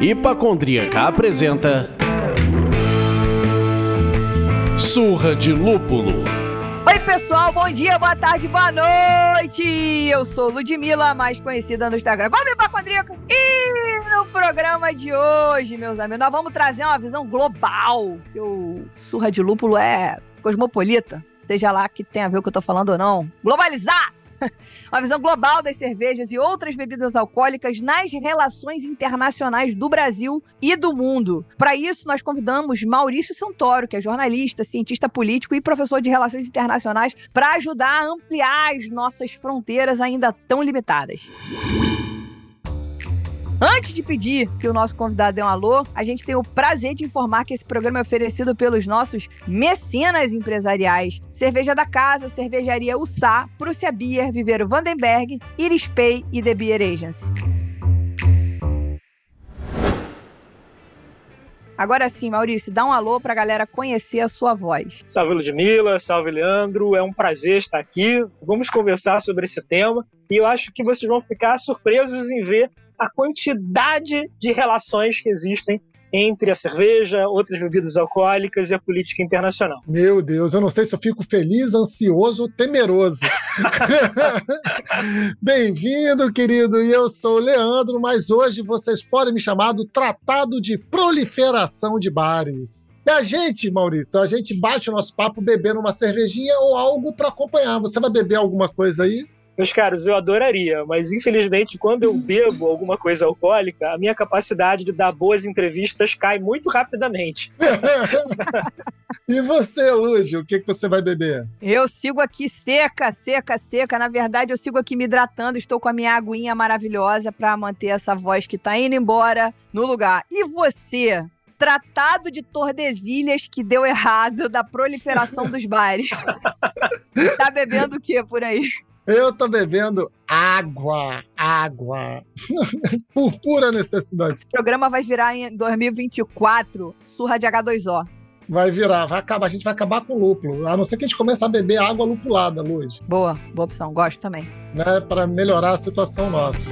Hipacondríaca apresenta Surra de Lúpulo. Oi, pessoal, bom dia, boa tarde, boa noite! Eu sou Ludmilla, mais conhecida no Instagram como Hipacondríaca. E no programa de hoje, meus amigos, nós vamos trazer uma visão global. Que o Surra de Lúpulo é cosmopolita, seja lá que tenha a ver o que eu tô falando ou não. Globalizar! uma visão global das cervejas e outras bebidas alcoólicas nas relações internacionais do Brasil e do mundo. Para isso, nós convidamos Maurício Santoro, que é jornalista, cientista político e professor de relações internacionais, para ajudar a ampliar as nossas fronteiras ainda tão limitadas. Antes de pedir que o nosso convidado dê um alô, a gente tem o prazer de informar que esse programa é oferecido pelos nossos mecenas empresariais. Cerveja da Casa, Cervejaria Ussá, Prússia Beer, Viveiro Vandenberg, Iris Pay e The Beer Agency. Agora sim, Maurício, dá um alô para a galera conhecer a sua voz. Salve Ludmilla, salve Leandro, é um prazer estar aqui. Vamos conversar sobre esse tema e eu acho que vocês vão ficar surpresos em ver a quantidade de relações que existem entre a cerveja, outras bebidas alcoólicas e a política internacional. Meu Deus, eu não sei se eu fico feliz, ansioso ou temeroso. Bem-vindo, querido, e eu sou o Leandro, mas hoje vocês podem me chamar do Tratado de Proliferação de Bares. E a gente, Maurício, a gente bate o nosso papo bebendo uma cervejinha ou algo para acompanhar. Você vai beber alguma coisa aí? Meus caros, eu adoraria, mas infelizmente, quando eu bebo alguma coisa alcoólica, a minha capacidade de dar boas entrevistas cai muito rapidamente. e você, Lúcio, o que, que você vai beber? Eu sigo aqui seca, seca, seca. Na verdade, eu sigo aqui me hidratando, estou com a minha aguinha maravilhosa para manter essa voz que tá indo embora no lugar. E você? Tratado de Tordesilhas que deu errado da proliferação dos bares. tá bebendo o que por aí? Eu tô bebendo água, água. Por pura necessidade. Esse programa vai virar em 2024 surra de H2O. Vai virar, vai acabar. A gente vai acabar com o lúpulo. A não ser que a gente comece a beber água lupulada, Luiz. Boa, boa opção. Gosto também. Né, para melhorar a situação nossa.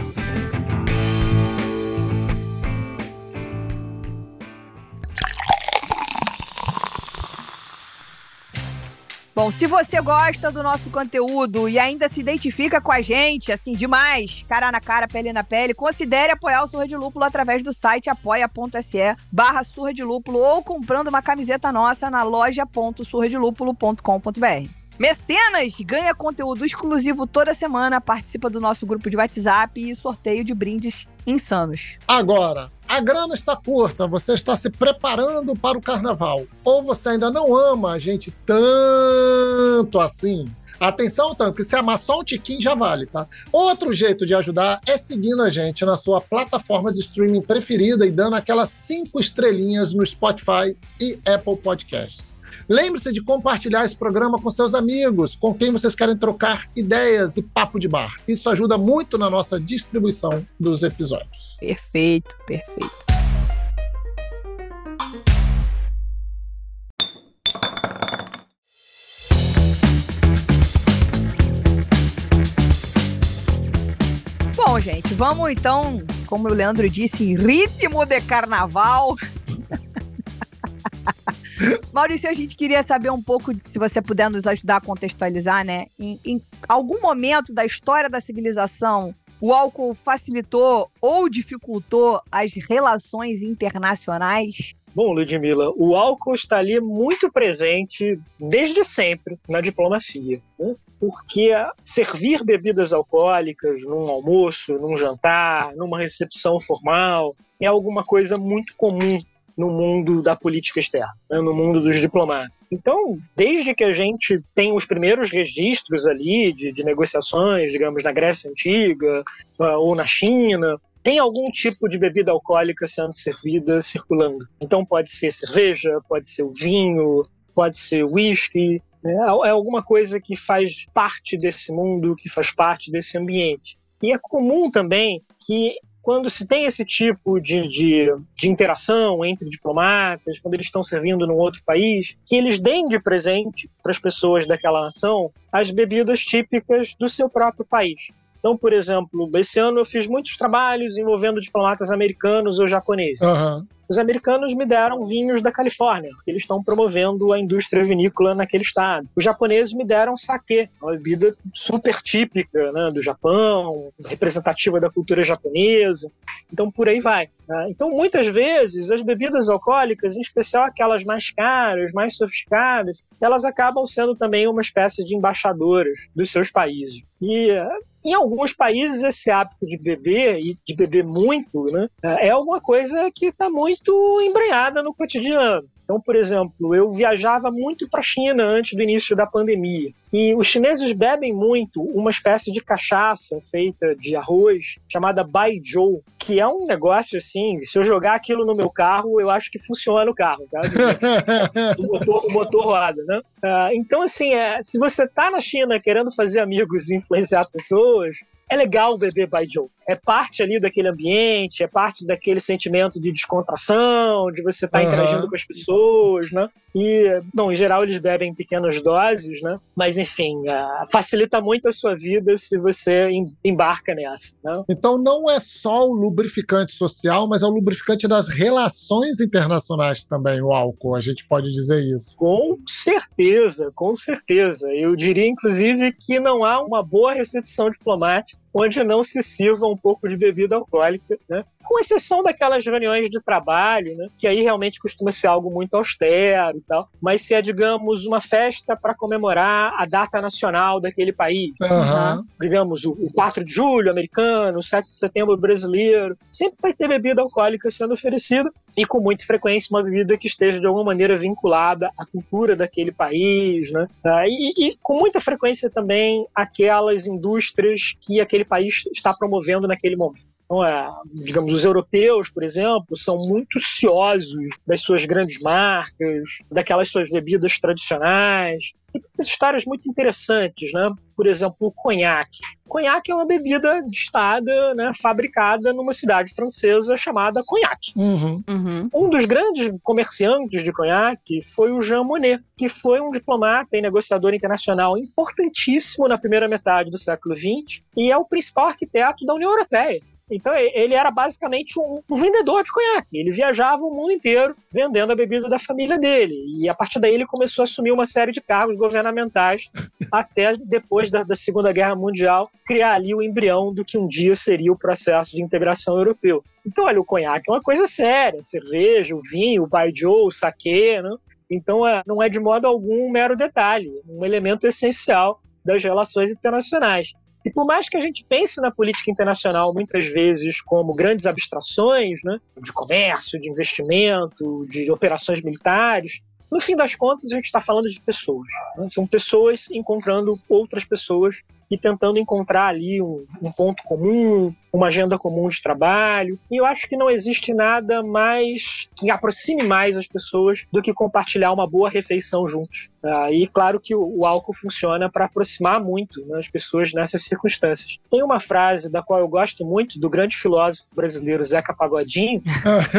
Bom, se você gosta do nosso conteúdo e ainda se identifica com a gente, assim, demais, cara na cara, pele na pele, considere apoiar o Surra de Lúpulo através do site apoia.se barra Surra de Lúpulo ou comprando uma camiseta nossa na loja.surradelúpulo.com.br. Mecenas ganha conteúdo exclusivo toda semana, participa do nosso grupo de WhatsApp e sorteio de brindes insanos. Agora, a grana está curta, você está se preparando para o carnaval, ou você ainda não ama a gente tanto assim. Atenção, tanto que se amar só um tiquinho já vale, tá? Outro jeito de ajudar é seguindo a gente na sua plataforma de streaming preferida e dando aquelas cinco estrelinhas no Spotify e Apple Podcasts. Lembre-se de compartilhar esse programa com seus amigos, com quem vocês querem trocar ideias e papo de bar. Isso ajuda muito na nossa distribuição dos episódios. Perfeito, perfeito. Bom, gente, vamos então, como o Leandro disse, em ritmo de carnaval. Maurício, a gente queria saber um pouco, se você puder nos ajudar a contextualizar, né? Em, em algum momento da história da civilização, o álcool facilitou ou dificultou as relações internacionais? Bom, Ludmilla, o álcool está ali muito presente desde sempre na diplomacia. Né? Porque servir bebidas alcoólicas num almoço, num jantar, numa recepção formal, é alguma coisa muito comum no mundo da política externa, né, no mundo dos diplomatas. Então, desde que a gente tem os primeiros registros ali de, de negociações, digamos, na Grécia Antiga uh, ou na China, tem algum tipo de bebida alcoólica sendo servida, circulando. Então, pode ser cerveja, pode ser o vinho, pode ser whisky, né? é alguma coisa que faz parte desse mundo, que faz parte desse ambiente. E é comum também que quando se tem esse tipo de, de, de, interação entre diplomatas, quando eles estão servindo num outro país, que eles deem de presente para as pessoas daquela nação as bebidas típicas do seu próprio país. Então, por exemplo, esse ano eu fiz muitos trabalhos envolvendo diplomatas americanos ou japoneses. Uhum. Os americanos me deram vinhos da Califórnia, porque eles estão promovendo a indústria vinícola naquele estado. Os japoneses me deram saquê, uma bebida super típica né, do Japão, representativa da cultura japonesa. Então, por aí vai. Né? Então, muitas vezes, as bebidas alcoólicas, em especial aquelas mais caras, mais sofisticadas, elas acabam sendo também uma espécie de embaixadoras dos seus países. E em alguns países, esse hábito de beber, e de beber muito, né, é alguma coisa que está muito embrenhada no cotidiano. Então, por exemplo, eu viajava muito para a China antes do início da pandemia. E os chineses bebem muito uma espécie de cachaça feita de arroz chamada Baizhou, que é um negócio assim, se eu jogar aquilo no meu carro, eu acho que funciona o carro, sabe? o, motor, o motor roda, né? Uh, então, assim, é, se você tá na China querendo fazer amigos e influenciar pessoas, é legal beber Baijiu. É parte ali daquele ambiente, é parte daquele sentimento de descontração, de você estar tá uhum. interagindo com as pessoas, né? E, bom, em geral eles bebem em pequenas doses, né? Mas, enfim, uh, facilita muito a sua vida se você embarca nessa, né? Então não é só o lubrificante social, mas é o lubrificante das relações internacionais também, o álcool, a gente pode dizer isso. Com certeza, com certeza. Eu diria, inclusive, que não há uma boa recepção diplomática onde não se sirva um pouco de bebida alcoólica, né? com exceção daquelas reuniões de trabalho, né? que aí realmente costuma ser algo muito austero e tal, mas se é, digamos, uma festa para comemorar a data nacional daquele país, uhum. digamos, o 4 de julho americano, o 7 de setembro brasileiro, sempre vai ter bebida alcoólica sendo oferecida e com muita frequência uma bebida que esteja de alguma maneira vinculada à cultura daquele país, né? Ah, e, e com muita frequência também aquelas indústrias que aquele país está promovendo naquele momento. Então, é, digamos, os europeus, por exemplo, são muito ciosos das suas grandes marcas, daquelas suas bebidas tradicionais. E tem histórias muito interessantes, né? Por exemplo, o conhaque. O conhaque é uma bebida destada, né, fabricada numa cidade francesa chamada Cognac. Uhum. Uhum. Um dos grandes comerciantes de conhaque foi o Jean Monnet, que foi um diplomata e negociador internacional importantíssimo na primeira metade do século XX e é o principal arquiteto da União Europeia. Então ele era basicamente um, um, vendedor de conhaque. Ele viajava o mundo inteiro vendendo a bebida da família dele. E a partir daí ele começou a assumir uma série de cargos governamentais até depois da, da, Segunda Guerra Mundial criar ali o embrião do que um dia seria o processo de integração europeu. Então, olha, o conhaque é uma coisa séria. Cerveja, o vinho, o baijiu, o saquê, né? Então é, não é de modo algum um mero detalhe, um elemento essencial das relações internacionais. E por mais que a gente pense na política internacional muitas vezes como grandes abstrações, né, de comércio, de investimento, de operações militares, no fim das contas a gente está falando de pessoas. Né? São pessoas encontrando outras pessoas e tentando encontrar ali um, um, ponto comum, uma agenda comum de trabalho. E eu acho que não existe nada mais que aproxime mais as pessoas do que compartilhar uma boa refeição juntos. Ah, e claro que o, o álcool funciona para aproximar muito né, as pessoas nessas circunstâncias. Tem uma frase da qual eu gosto muito do grande filósofo brasileiro Zeca Pagodinho,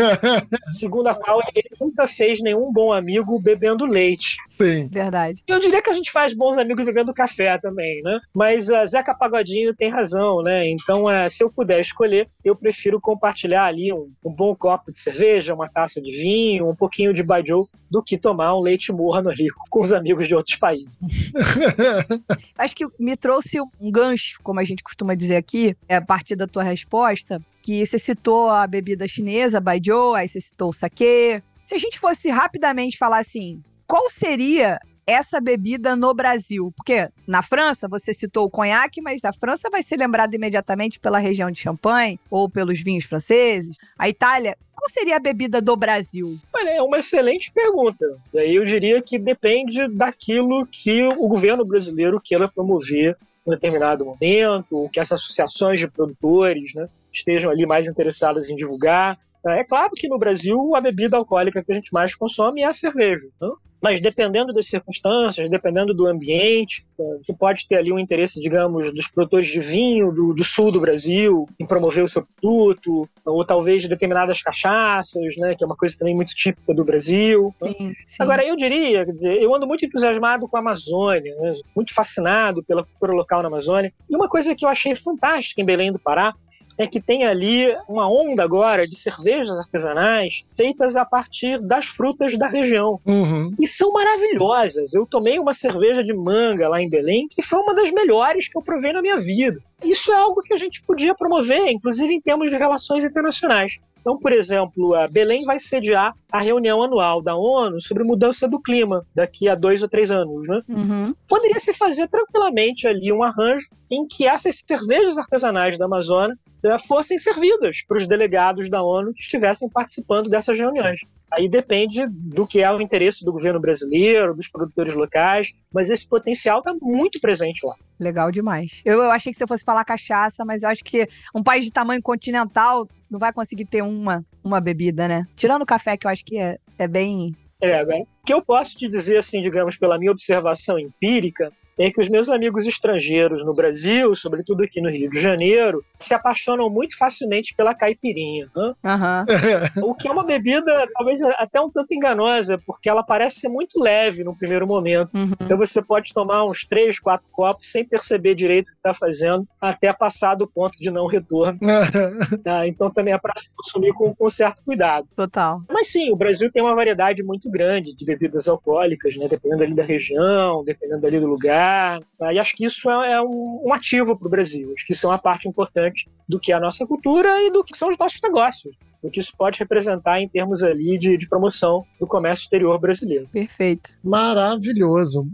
segundo a qual ele nunca fez nenhum bom amigo bebendo leite. Sim. Verdade. Eu diria que a gente faz bons amigos bebendo café também, né? Mas uh, Zeca Pagodinho tem razão, né? Então, uh, se eu puder escolher, eu prefiro compartilhar ali um, um, bom copo de cerveja, uma taça de vinho, um pouquinho de baijiu, do que tomar um leite morno ali com os amigos de outros países. Acho que me trouxe um gancho, como a gente costuma dizer aqui, é a partir da tua resposta, que você citou a bebida chinesa, baijiu, aí você citou o saquê. Se a gente fosse rapidamente falar assim, qual seria essa bebida no Brasil? Porque na França, você citou o conhaque, mas a França vai ser lembrada imediatamente pela região de Champagne ou pelos vinhos franceses. A Itália, qual seria a bebida do Brasil? Olha, é uma excelente pergunta. E aí eu diria que depende daquilo que o governo brasileiro queira promover em determinado momento, ou que essas associações de produtores né, estejam ali mais interessadas em divulgar. É claro que no Brasil a bebida alcoólica que a gente mais consome é a cerveja. Né? Mas dependendo das circunstâncias, dependendo do ambiente, que pode ter ali um interesse, digamos, dos produtores de vinho do, do sul do Brasil em promover o seu produto, ou talvez de determinadas cachaças, né, que é uma coisa também muito típica do Brasil. Sim, sim. Agora, eu diria, quer dizer, eu ando muito entusiasmado com a Amazônia, né, muito fascinado pela cultura local na Amazônia. E uma coisa que eu achei fantástica em Belém do Pará é que tem ali uma onda agora de cervejas artesanais feitas a partir das frutas da região. Uhum. E são maravilhosas. Eu tomei uma cerveja de manga lá em Belém, que foi uma das melhores que eu provei na minha vida. Isso é algo que a gente podia promover, inclusive em termos de relações internacionais. Então, por exemplo, a Belém vai sediar a reunião anual da ONU sobre mudança do clima daqui a dois ou três anos, né? Uhum. Poderia se fazer tranquilamente ali um arranjo em que essas cervejas artesanais da Amazônia eh, fossem servidas para os delegados da ONU que estivessem participando dessas reuniões. Aí depende do que é o interesse do governo brasileiro, dos produtores locais, mas esse potencial está muito presente lá. Legal demais. Eu, eu achei que você fosse falar cachaça, mas eu acho que um país de tamanho continental não vai conseguir ter uma, uma bebida, né? Tirando o café, que eu acho que é, é bem. É, agora, o que eu posso te dizer, assim, digamos, pela minha observação empírica, é que os meus amigos estrangeiros no Brasil, sobretudo aqui no Rio de Janeiro, se apaixonam muito facilmente pela caipirinha. né? Aham. O que é uma bebida talvez até um tanto enganosa, porque ela parece ser muito leve no primeiro momento. Uhum. Então você pode tomar uns três, quatro copos sem perceber direito o que está fazendo, até passar do ponto de não retorno. tá? Então também é para se consumir com, com certo cuidado. Total. Mas sim, o Brasil tem uma variedade muito grande de bebidas alcoólicas, né? dependendo ali da região, dependendo ali do lugar. Tá? E acho que isso é, é um, um ativo para o Brasil. Acho que isso é uma parte importante do que é a nossa cultura e do que são os nossos negócios. Do que isso pode representar em termos ali de, de promoção do comércio exterior brasileiro. Perfeito. Maravilhoso.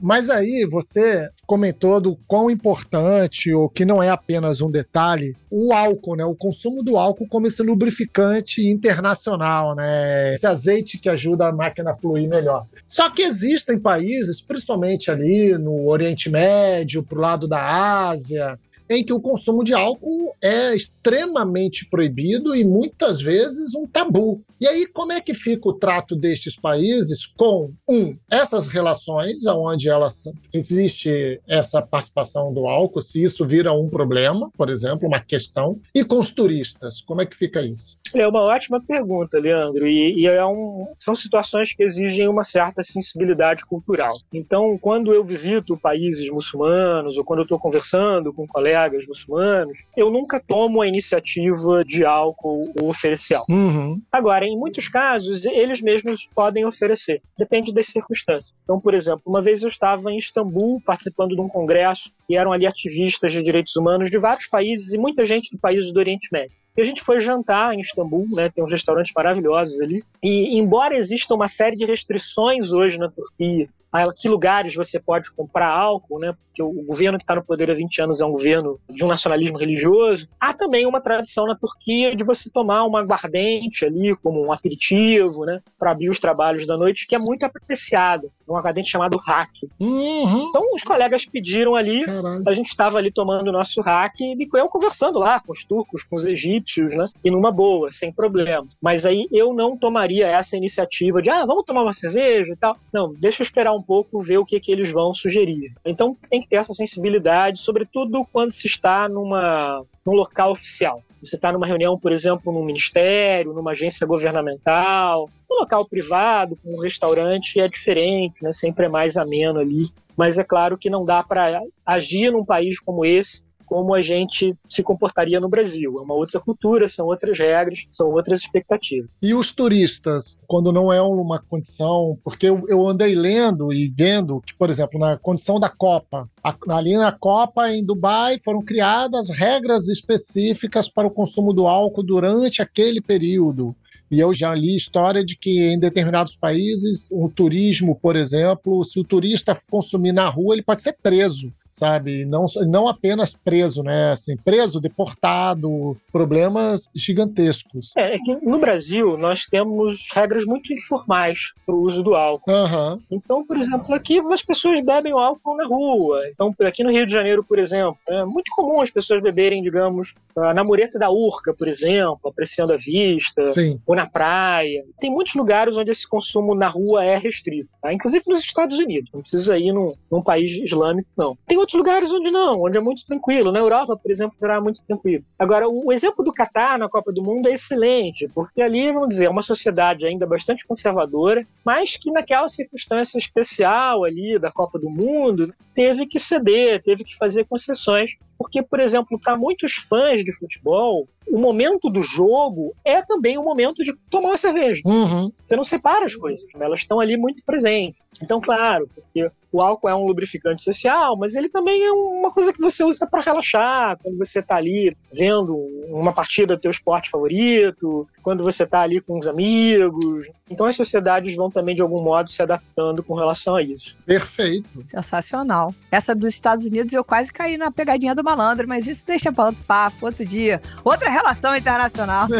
Mas aí você comentou do quão importante, ou que não é apenas um detalhe, o álcool, né? O consumo do álcool como esse lubrificante internacional, né? Esse azeite que ajuda a máquina a fluir melhor. Só que existem países, principalmente ali no Oriente Médio, pro lado da Ásia, em que o consumo de álcool é extremamente proibido e muitas vezes um tabu. E aí, como é que fica o trato destes países com, um, essas relações, onde elas, existe essa participação do álcool, se isso vira um problema, por exemplo, uma questão, e com os turistas, como é que fica isso? É uma ótima pergunta, Leandro, e, e é um, são situações que exigem uma certa sensibilidade cultural. Então, quando eu visito países muçulmanos ou quando eu estou conversando com colegas muçulmanos, eu nunca tomo a iniciativa de álcool ou oferecer álcool. Uhum. Agora, em muitos casos, eles mesmos podem oferecer, depende das circunstâncias. Então, por exemplo, uma vez eu estava em Istambul participando de um congresso e eram ali ativistas de direitos humanos de vários países e muita gente de países do Oriente Médio. E a gente foi jantar em Istambul, né? Tem uns restaurantes maravilhosos ali. E embora exista uma série de restrições hoje na Turquia, a que lugares você pode comprar álcool, né? Porque o governo que está no poder há 20 anos é um governo de um nacionalismo religioso. Há também uma tradição na Turquia de você tomar uma aguardente ali como um aperitivo, né? Para abrir os trabalhos da noite, que é muito apreciada. É um aguardente chamado hack. Uhum. Então os colegas pediram ali Caralho. a gente estava ali tomando o nosso hack e eu conversando lá com os turcos, com os egípcios, né? E numa boa, sem problema. Mas aí eu não tomaria essa iniciativa de, ah, vamos tomar uma cerveja e tal. Não, deixa eu esperar um pouco, ver o que, que eles vão sugerir. Então tem que ter essa sensibilidade, sobretudo quando se está numa, num local oficial. Você está numa reunião, por exemplo, num ministério, numa agência governamental, num local privado, um restaurante, é diferente, né? sempre é mais ameno ali. Mas é claro que não dá para agir num país como esse como a gente se comportaria no Brasil. É uma outra cultura, são outras regras, são outras expectativas. E os turistas, quando não é uma condição, porque eu, eu andei lendo e vendo que, por exemplo, na condição da Copa, a- ali na Copa em Dubai foram criadas regras específicas para o consumo do álcool durante aquele período. E eu já li história de que em determinados países, o turismo, por exemplo, se o turista consumir na rua, ele pode ser preso sabe? Não, não apenas preso, né? Assim, preso, deportado, problemas gigantescos. É, é que no Brasil nós temos regras muito informais para o uso do álcool. Aham. Então, por exemplo, aqui as pessoas bebem o álcool na rua. Então, aqui no Rio de Janeiro, por exemplo, é muito comum as pessoas beberem, digamos, na mureta da Urca, por exemplo, apreciando a vista, Sim. ou na praia. Tem muitos lugares onde esse consumo na rua é restrito, tá? inclusive nos Estados Unidos. Não precisa ir num, num país islâmico, não. Tem outros lugares onde não, onde é muito tranquilo. Na Europa, por exemplo, será muito tranquilo. Agora, o exemplo do Catar na Copa do Mundo é excelente, porque ali, vamos dizer, é uma sociedade ainda bastante conservadora, mas que naquela circunstância especial ali da Copa do Mundo, teve que ceder, teve que fazer concessões. Porque, por exemplo, para muitos fãs de futebol, o momento do jogo é também o momento de tomar uma cerveja. Uhum. Você não separa as coisas, né? elas estão ali muito presentes. Então, claro, porque o álcool é um lubrificante social, mas ele também é uma coisa que você usa para relaxar, quando você está ali vendo uma partida do teu esporte favorito, quando você está ali com os amigos. Então, as sociedades vão também, de algum modo, se adaptando com relação a isso. Perfeito. Sensacional. Essa dos Estados Unidos eu quase caí na pegadinha do malandro, mas isso deixa para outro papo, outro dia. Outra relação internacional.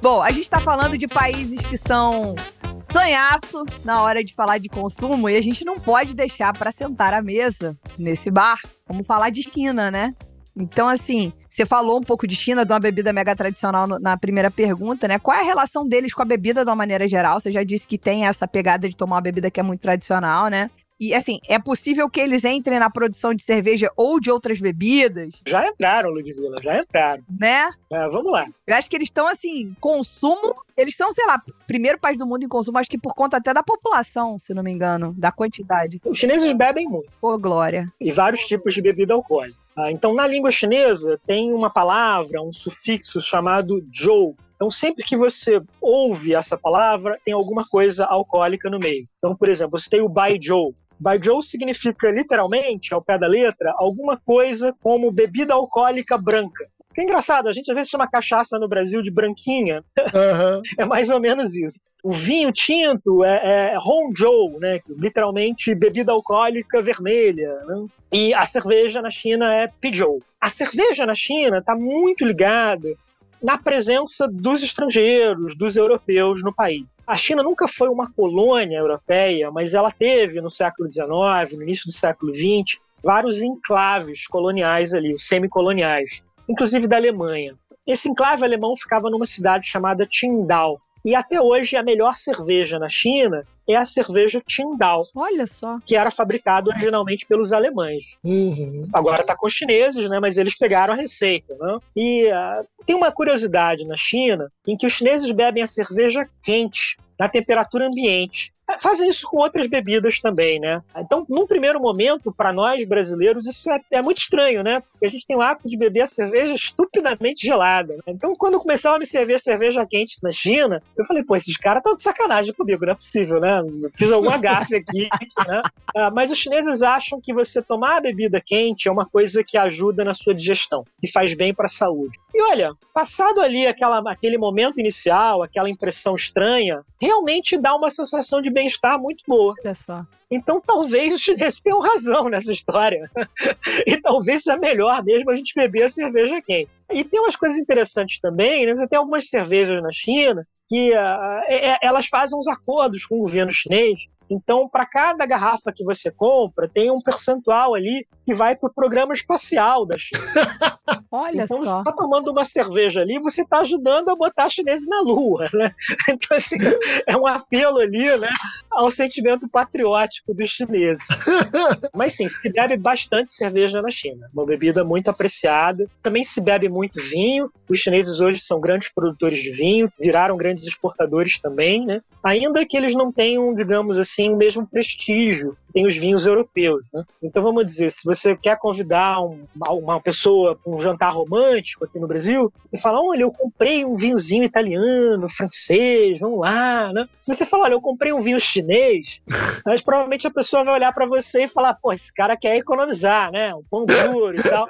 Bom, a gente está falando de países que são sanhaço na hora de falar de consumo e a gente não pode deixar para sentar à mesa nesse bar. Vamos falar de China, né? Então, assim, você falou um pouco de China, de uma bebida mega tradicional no- na primeira pergunta, né? Qual é a relação deles com a bebida de uma maneira geral? Você já disse que tem essa pegada de tomar uma bebida que é muito tradicional, né? E, assim, é possível que eles entrem na produção de cerveja ou de outras bebidas, Já entraram, Ludmilla, já entraram. né? É, vamos lá. Eu acho que eles estão, assim, consumo. Eles são, sei lá, primeiro país do mundo em consumo, acho que por conta até da população, se não me engano, da quantidade. Os chineses bebem muito. Ô, Glória. e vários tipos de bebida alcoólica. Ah, Então, na língua chinesa, tem uma palavra, um sufixo chamado zhou. Então, sempre que você ouve essa palavra, tem alguma coisa alcoólica no meio. Então, por exemplo, você tem o baizhou. Baizhou significa, literalmente, ao pé da letra, alguma coisa como bebida alcoólica branca. Que é engraçado, a gente às vezes chama cachaça no Brasil de branquinha, Aham. é mais ou menos isso. O vinho tinto é, é Hongzhou, né? que Literalmente bebida alcoólica vermelha. Né? E a cerveja na China é Pizhou. A cerveja na China está muito ligada na presença dos estrangeiros, dos europeus no país. A China nunca foi uma colônia europeia, mas ela teve no século XIX, no início do século XX, vários enclaves coloniais ali, os semicoloniais, inclusive da Alemanha. Esse enclave alemão ficava numa cidade chamada Qingdao. E até hoje a melhor cerveja na China é a cerveja Qingdao, Olha só. que era fabricada originalmente pelos alemães. Uhum. Agora está com os chineses, né? Mas eles pegaram a receita, né? E ah, tem uma curiosidade na China em que os chineses bebem a cerveja quente na temperatura ambiente. Fazem isso com outras bebidas também, né? Então, num primeiro momento, para nós brasileiros, isso é, é muito estranho, né? Porque a gente tem o hábito de beber a cerveja estupidamente gelada. né? Então, quando começaram a me servir cerveja quente na China, eu falei, pô, esses caras estão de sacanagem comigo, não é possível, né? Fiz alguma gafe aqui, né? Ah, mas os chineses acham que você tomar a bebida quente é uma coisa que ajuda na sua digestão, que faz bem para a saúde. E olha, passado ali aquela, aquele momento inicial, aquela impressão estranha, realmente dá uma sensação de bem-estar muito boa. Olha só. Então talvez os chineses tenham razão nessa história. e talvez seja melhor mesmo a gente beber a cerveja quente. E tem umas coisas interessantes também, né? Você tem algumas cervejas na China que é- é- elas fazem uns acordos com o governo chinês. Então, para cada garrafa que você compra, tem um percentual ali que vai para o programa espacial da China. Olha então, você só. está tomando uma cerveja ali, você está ajudando a botar chineses na Lua, né? Então, assim, é um apelo ali, né, ao sentimento patriótico dos chineses. Mas sim, se bebe bastante cerveja na China, uma bebida muito apreciada. Também se bebe muito vinho. Os chineses hoje são grandes produtores de vinho, viraram grandes exportadores também, né? Ainda que eles não tenham, digamos assim, o mesmo prestígio tem os vinhos europeus, né? Então vamos dizer, se você quer convidar um- uma pessoa para um jantar romântico aqui no Brasil e falar, olha, eu comprei um vinhozinho italiano, francês, vamos lá, né? Se você falar, olha, eu comprei um vinho chinês, mas provavelmente a pessoa vai olhar para você e falar, pô, esse cara quer economizar, né? Um pão duro e tal.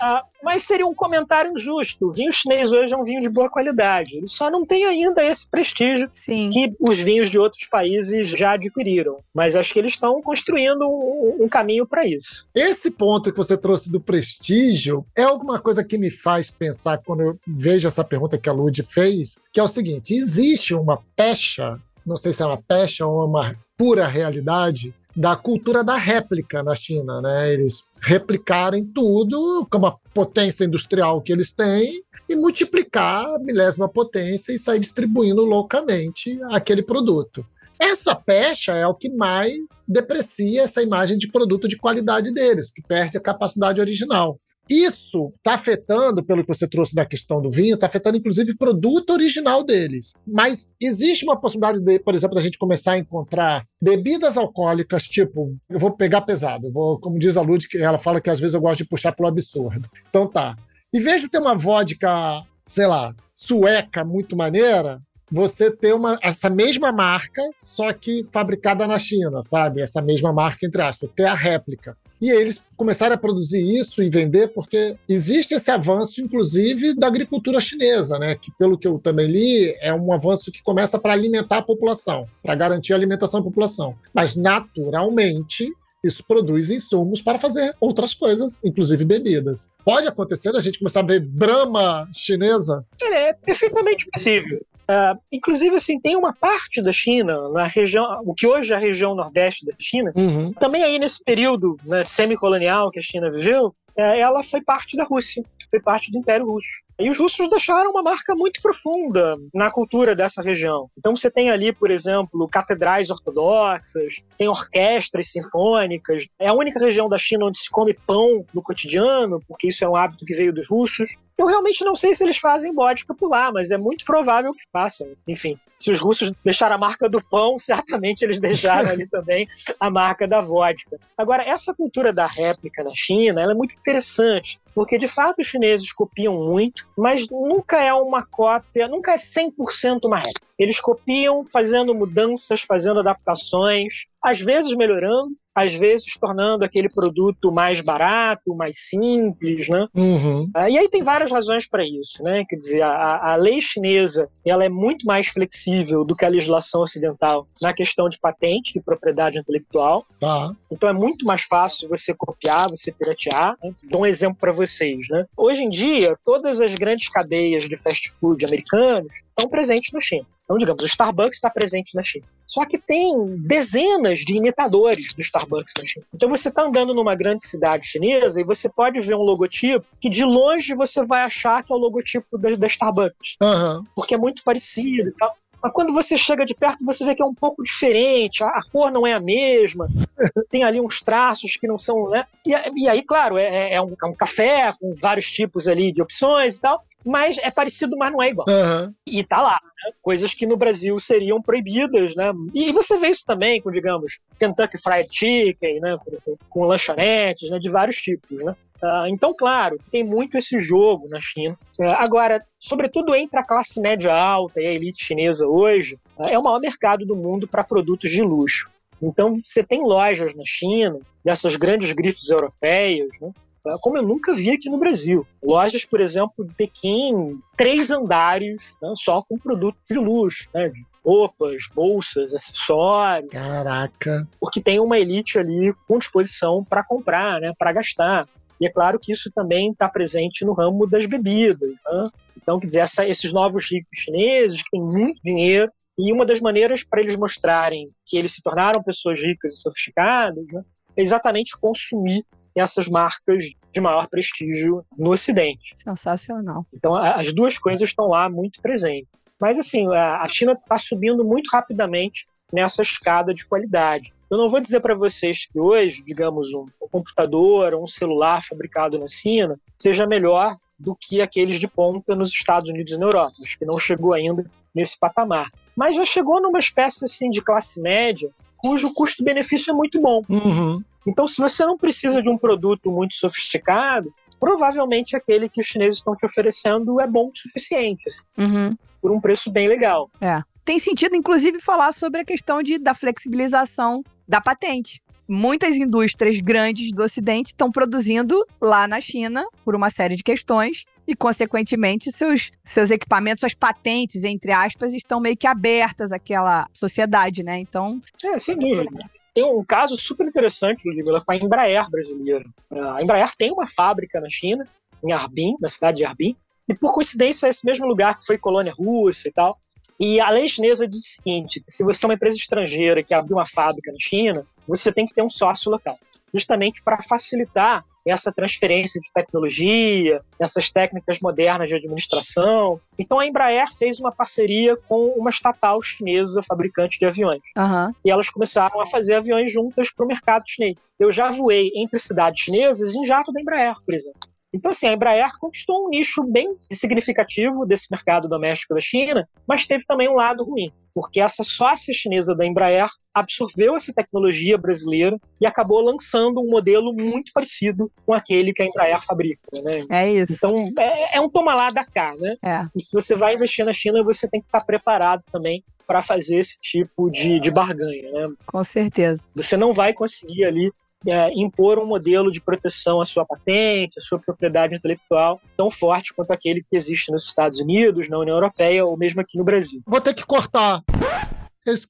Ah, Mas seria um comentário justo. O vinho chinês hoje é um vinho de boa qualidade. Ele só não tem ainda esse prestígio Sim. que os vinhos de outros países já adquiriram. Mas acho que eles estão construindo um, um caminho para isso. Esse ponto que você trouxe do prestígio é alguma coisa que me faz pensar quando eu vejo essa pergunta que a Lud fez, que é o seguinte: existe uma pecha, não sei se é uma pecha ou uma pura realidade, da cultura da réplica na China, né? Eles replicarem tudo com a potência industrial que eles têm e multiplicar a milésima potência e sair distribuindo loucamente aquele produto. Essa pecha é o que mais deprecia essa imagem de produto de qualidade deles, que perde a capacidade original. Isso está afetando, pelo que você trouxe da questão do vinho, está afetando inclusive o produto original deles. Mas existe uma possibilidade, de, por exemplo, da gente começar a encontrar bebidas alcoólicas, tipo, eu vou pegar pesado, vou, como diz a Lud, que ela fala que às vezes eu gosto de puxar pelo absurdo. Então tá. Em vez de ter uma vodka, sei lá, sueca muito maneira, você ter uma, essa mesma marca, só que fabricada na China, sabe? Essa mesma marca, entre aspas, ter a réplica. E eles começaram a produzir isso e vender porque existe esse avanço, inclusive, da agricultura chinesa, né? Que, pelo que eu também li, é um avanço que começa para alimentar a população, para garantir a alimentação da população. Mas, naturalmente, isso produz insumos para fazer outras coisas, inclusive bebidas. Pode acontecer da gente começar a ver brama chinesa? É perfeitamente possível. Uh, inclusive, assim, tem uma parte da China, na região, o que hoje é a região nordeste da China, uhum. também aí nesse período né, semicolonial que a China viveu, é, ela foi parte da Rússia, foi parte do Império Russo. E os russos deixaram uma marca muito profunda na cultura dessa região. Então você tem ali, por exemplo, catedrais ortodoxas, tem orquestras sinfônicas. É a única região da China onde se come pão no cotidiano, porque isso é um hábito que veio dos russos. Eu realmente não sei se eles fazem vodka por lá, mas é muito provável que façam. Enfim, se os russos deixaram a marca do pão, certamente eles deixaram ali também a marca da vodka. Agora, essa cultura da réplica na China é muito interessante, porque de fato os chineses copiam muito, mas nunca é uma cópia, nunca é 100% uma réplica. Eles copiam fazendo mudanças, fazendo adaptações, às vezes melhorando, às vezes tornando aquele produto mais barato, mais simples, né? Uhum. Ah, e aí tem várias razões para isso, né? Quer dizer, a, a, lei chinesa ela é muito mais flexível do que a legislação ocidental na questão de patente e propriedade intelectual. Tá. Então é muito mais fácil você copiar, você piratear. Né? Dou um exemplo para vocês, né? Hoje em dia, todas as grandes cadeias de fast food americanos estão presentes na China. Então, digamos, o Starbucks está presente na China. Só que tem dezenas de imitadores do Starbucks na China. Então você está andando numa grande cidade chinesa e você pode ver um logotipo que de longe você vai achar que é o logotipo da, da Starbucks. Uhum. Porque é muito parecido e tal. Mas quando você chega de perto, você vê que é um pouco diferente, a, a cor não é a mesma, tem ali uns traços que não são. Né? E, e aí, claro, é, é, um, é um café com vários tipos ali de opções e tal mas é parecido, mas não é igual. Uhum. E tá lá, né? coisas que no Brasil seriam proibidas, né? E você vê isso também com, digamos, Kentucky Fried Chicken, né? Com, com lanchonetes, né? De vários tipos, né? Uh, então, claro, tem muito esse jogo na China. Uh, agora, sobretudo entre a classe média alta e a elite chinesa hoje, uh, é o maior mercado do mundo para produtos de luxo. Então, você tem lojas na China, dessas grandes grifes europeias, né? como eu nunca vi aqui no Brasil. Lojas, por exemplo, de Pequim, três andares, né, só com produtos de luxo, né, de roupas, bolsas, acessórios. Caraca! Porque tem uma elite ali com disposição para comprar, né, para gastar. E é claro que isso também está presente no ramo das bebidas. Né? Então, quer dizer, essa, esses novos ricos chineses que têm muito dinheiro, e uma das maneiras para eles mostrarem que eles se tornaram pessoas ricas e sofisticadas né, é exatamente consumir essas marcas de maior prestígio no Ocidente. Sensacional. Então, as duas coisas estão lá muito presentes. Mas, assim, a China está subindo muito rapidamente nessa escada de qualidade. Eu não vou dizer para vocês que hoje, digamos, um, computador ou um celular fabricado na China seja melhor do que aqueles de ponta nos Estados Unidos e na Europa. Acho que não chegou ainda nesse patamar. Mas já chegou numa espécie assim de classe média cujo custo-benefício é muito bom. Uhum. Então, se você não precisa de um produto muito sofisticado, provavelmente aquele que os chineses estão te oferecendo é bom o suficiente, uhum. por um preço bem legal. É. Tem sentido, inclusive, falar sobre a questão de, da flexibilização da patente. muitas indústrias grandes do Ocidente estão produzindo lá na China por uma série de questões e, consequentemente, seus, seus equipamentos, suas patentes, entre aspas, estão meio que abertas àquela sociedade, né? Então. É, sem dúvida. Tem um caso super interessante, Ludmilla, com a Embraer brasileira. A Embraer tem uma fábrica na China, em Harbin, na cidade de Harbin, e por coincidência é esse mesmo lugar que foi colônia russa e tal. E a lei chinesa diz o seguinte: se você é uma empresa estrangeira que abriu uma fábrica na China, você tem que ter um sócio local, justamente para facilitar essa transferência de tecnologia, essas técnicas modernas de administração. Então a Embraer fez uma parceria com uma estatal chinesa fabricante de aviões. Uhum. E elas começaram a fazer aviões juntas para o mercado chinês. Eu já voei entre cidades chinesas em jato da Embraer, por exemplo. Então, assim, a Embraer conquistou um nicho bem significativo desse mercado doméstico da China, mas teve também um lado ruim, porque essa sócia chinesa da Embraer absorveu essa tecnologia brasileira e acabou lançando um modelo muito parecido com aquele que a Embraer fabrica. Né? É isso. Então, é, é um toma lá da cá, né? É. E se você vai investir na China, você tem que estar preparado também para fazer esse tipo de, de barganha, né? Com certeza. Você não vai conseguir ali é, impor um modelo de proteção à sua patente, à sua propriedade intelectual tão forte quanto aquele que existe nos Estados Unidos, na União Europeia ou mesmo aqui no Brasil. Vou ter que cortar.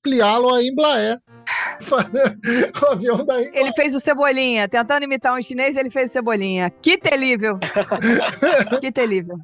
Criaram a Embraer. o avião da Embraer. Ele fez o Cebolinha, tentando imitar um chinês, ele fez o Cebolinha. Que terrível! que terrível.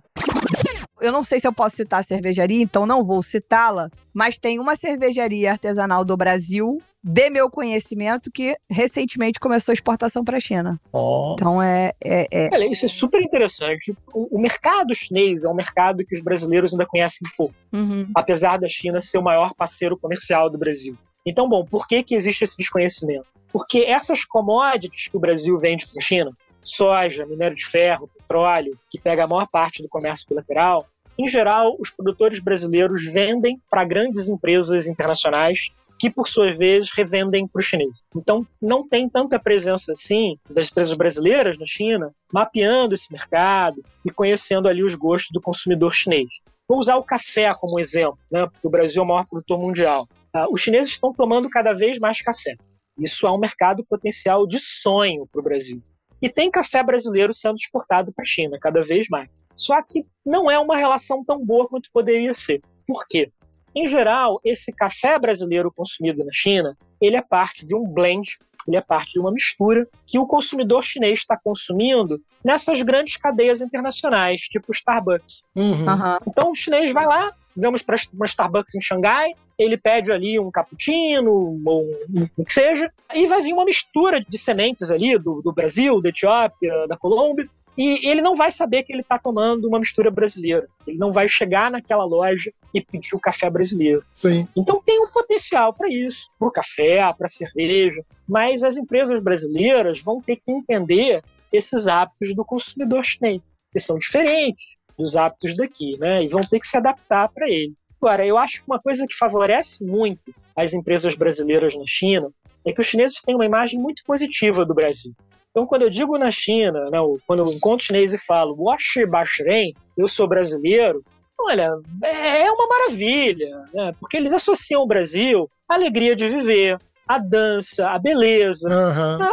Eu não sei se eu posso citar a cervejaria, então não vou citá-la, mas tem uma cervejaria artesanal do Brasil, de meu conhecimento, que recentemente começou a exportação para a China. Ó. Então é, é, é- Olha, isso é super interessante. O, o mercado chinês é um mercado que os brasileiros ainda conhecem pouco, Uhum. apesar da China ser o maior parceiro comercial do Brasil. Então, bom, por que, que existe esse desconhecimento? Porque essas commodities que o Brasil vende para a China, soja, minério de ferro, petróleo, que pega a maior parte do comércio bilateral, em geral, os produtores brasileiros vendem para grandes empresas internacionais que, por suas vezes, revendem para os chineses. Então, não tem tanta presença assim das empresas brasileiras na China mapeando esse mercado e conhecendo ali os gostos do consumidor chinês. Vou usar o café como exemplo, né, porque o Brasil é o maior produtor mundial. Ah, os chineses estão tomando cada vez mais café. Isso é um mercado potencial de sonho para o Brasil. E tem café brasileiro sendo exportado para a China cada vez mais. Só que não é uma relação tão boa quanto poderia ser. Por quê? Em geral, esse café brasileiro consumido na China, ele é parte de um blend, ele é parte de uma mistura que o consumidor chinês está consumindo nessas grandes cadeias internacionais, tipo Starbucks. Uhum. Então o chinês vai lá, vamos para uma Starbucks em Xangai, ele pede ali um cappuccino, ou um, o que seja, e vai vir uma mistura de sementes ali do, do Brasil, da Etiópia, da Colômbia, e ele não vai saber que ele está tomando uma mistura brasileira. Ele não vai chegar naquela loja e pedir o café brasileiro. Sim. Então tem um potencial para isso, para o café, para a cerveja, mas as empresas brasileiras vão ter que entender esses hábitos do consumidor chinês, que são diferentes dos hábitos daqui, né? E vão ter que se adaptar para ele. Agora, eu acho que uma coisa que favorece muito as empresas brasileiras na China é que os chineses têm uma imagem muito positiva do Brasil. Então, quando eu digo na China, né, quando eu encontro chinês e falo Washi Bashren, eu sou brasileiro, olha, é uma maravilha, né? porque eles associam o Brasil à alegria de viver, à dança, à beleza,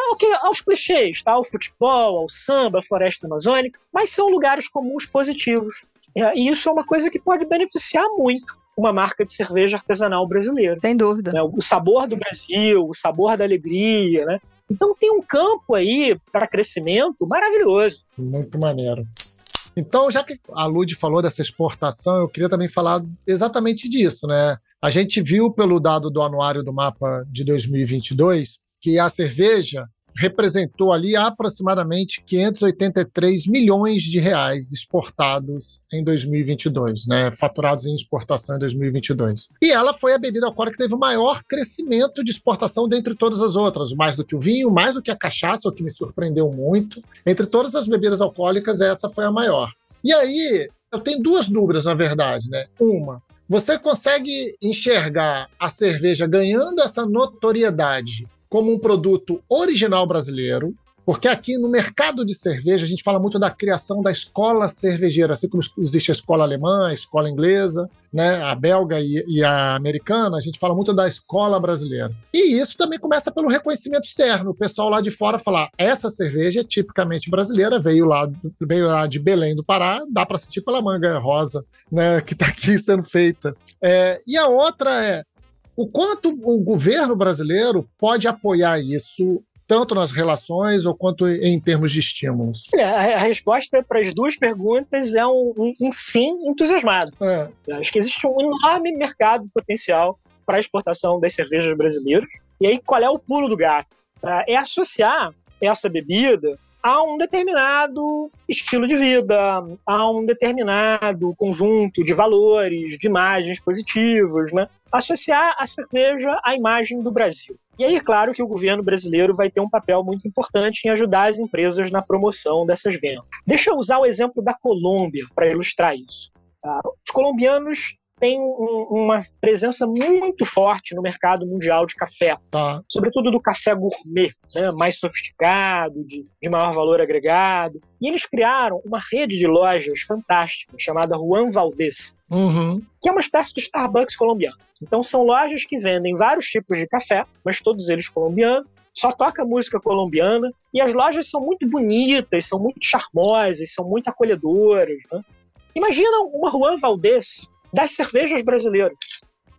ao que- aos clichês, tá? ao futebol, ao samba, à floresta amazônica, mas são lugares comuns positivos. É, E isso é uma coisa que pode beneficiar muito uma marca de cerveja artesanal brasileira. Sem dúvida. né? O sabor do Brasil, o sabor da alegria, né? Então tem um campo aí para crescimento maravilhoso. Muito maneiro. Então, já que a Lud falou dessa exportação, eu queria também falar exatamente disso, né? A gente viu pelo dado do anuário do mapa de 2022 que a cerveja representou ali aproximadamente 583 milhões de reais exportados em 2022, né? Faturados em exportação em 2022. E ela foi a bebida alcoólica que teve o maior crescimento de exportação dentre todas as outras, mais do que o vinho, mais do que a cachaça, o que me surpreendeu muito. Entre todas as bebidas alcoólicas, essa foi a maior. E aí, eu tenho duas dúvidas, na verdade, né? Uma, você consegue enxergar a cerveja ganhando essa notoriedade como um produto original brasileiro, Porque aqui no mercado de cerveja, a gente fala muito da criação da escola cervejeira, assim como existe a escola alemã, a escola inglesa, né, a belga e, e, a americana, a gente fala muito da escola brasileira. E isso também começa pelo reconhecimento externo. O pessoal lá de fora falar: essa cerveja é tipicamente brasileira, veio lá, veio lá de Belém do Pará, dá para sentir pela manga rosa né, que está aqui sendo feita. É, e a outra é o quanto o governo brasileiro pode apoiar isso tanto nas relações ou quanto em termos de estímulos? A, resposta para as duas perguntas é um, um, um sim entusiasmado. É. Acho que existe um enorme mercado potencial para a exportação das cervejas brasileiras. E aí, qual é o pulo do gato? É associar essa bebida a um determinado estilo de vida, a um determinado conjunto de valores, de imagens positivas, né? Associar a cerveja à imagem do Brasil. E aí, claro que o governo brasileiro vai ter um papel muito importante em ajudar as empresas na promoção dessas vendas. Deixa eu usar o exemplo da Colômbia para ilustrar isso. Ah, os colombianos tem um, uma presença muito forte no mercado mundial de café, tá. sobretudo do café gourmet, né, mais sofisticado, de, de maior valor agregado. E eles criaram uma rede de lojas fantástica chamada Juan Valdez, uhum. que é uma espécie de Starbucks colombiano. Então são lojas que vendem vários tipos de café, mas todos eles colombianos, só toca música colombiana e as lojas são muito bonitas, são muito charmosas, são muito acolhedoras. Né? Imagina uma Juan Valdez das cervejas brasileiras.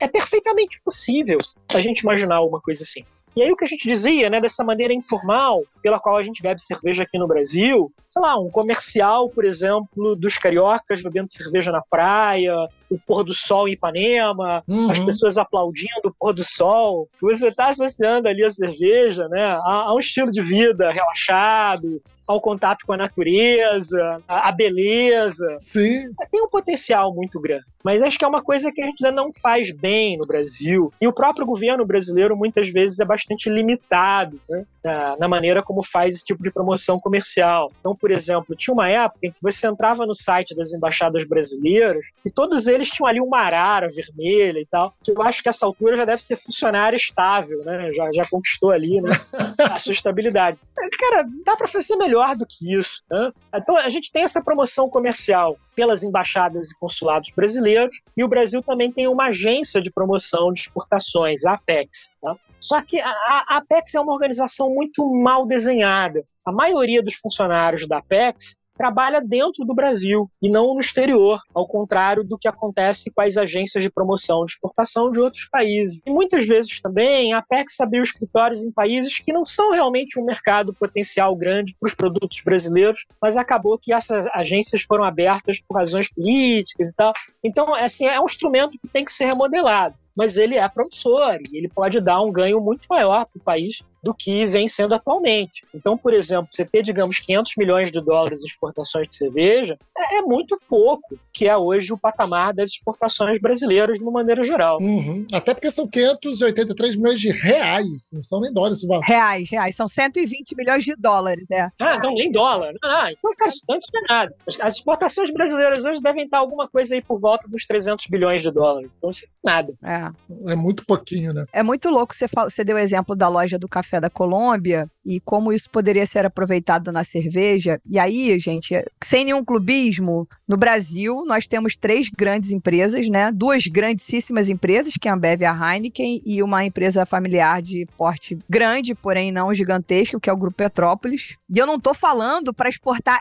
É perfeitamente possível a gente imaginar uma coisa assim. E aí o que a gente dizia, né, dessa maneira informal pela qual a gente bebe cerveja aqui no Brasil, sei lá, um comercial, por exemplo, dos cariocas bebendo cerveja na praia, o pôr do sol em Ipanema, uhum. as pessoas aplaudindo o pôr do sol. Você está associando ali a cerveja, né, a, a, um estilo de vida relaxado, ao contato com a natureza, a, a beleza. Sim. Tem um potencial muito grande. Mas acho que é uma coisa que a gente ainda não faz bem no Brasil. E o próprio governo brasileiro muitas vezes é bastante limitado né, na, na maneira como faz esse tipo de promoção comercial. Então, por exemplo, tinha uma época em que você entrava no site das embaixadas brasileiras e todos eles tinham ali uma arara vermelha e tal, que eu acho que essa altura já deve ser funcionário estável, né? Já, já conquistou ali né? a sua estabilidade. Cara, dá para fazer melhor do que isso. Né? Então, a gente tem essa promoção comercial pelas embaixadas e consulados brasileiros e o Brasil também tem uma agência de promoção de exportações, a Apex. Tá? Só que a, a Apex é uma organização muito mal desenhada. A maioria dos funcionários da Apex trabalha dentro do Brasil e não no exterior, ao contrário do que acontece com as agências de promoção de exportação de outros países. E muitas vezes também a Apex abriu escritórios em países que não são realmente um mercado potencial grande para os produtos brasileiros, mas acabou que essas agências foram abertas por razões políticas e tal. Então, assim, é um instrumento que tem que ser remodelado mas ele é promissor e ele pode dar um ganho muito maior para o país do que vem sendo atualmente. Então, por exemplo, você ter, digamos, 500 milhões de dólares em exportações de cerveja é, é muito pouco, que é hoje o patamar das exportações brasileiras de uma maneira geral. Uhum. Até porque são 583 milhões de reais, não são nem dólares. Reais, reais. São 120 milhões de dólares, é. Ah, então nem dólar. Ah, então, cara, antes não é nada. As exportações brasileiras hoje devem estar alguma coisa aí por volta dos 300 bilhões de dólares. Então, isso é nada. É. É muito pouquinho, né? É muito louco. Você, você deu o exemplo da loja do café da Colômbia e como isso poderia ser aproveitado na cerveja. E aí, gente, sem nenhum clubismo, no Brasil nós temos três grandes empresas, né? Duas grandíssimas empresas, que é a Ambev e a Heineken, e uma empresa familiar de porte grande, porém não gigantesco, que é o Grupo Petrópolis. E eu não tô falando para exportar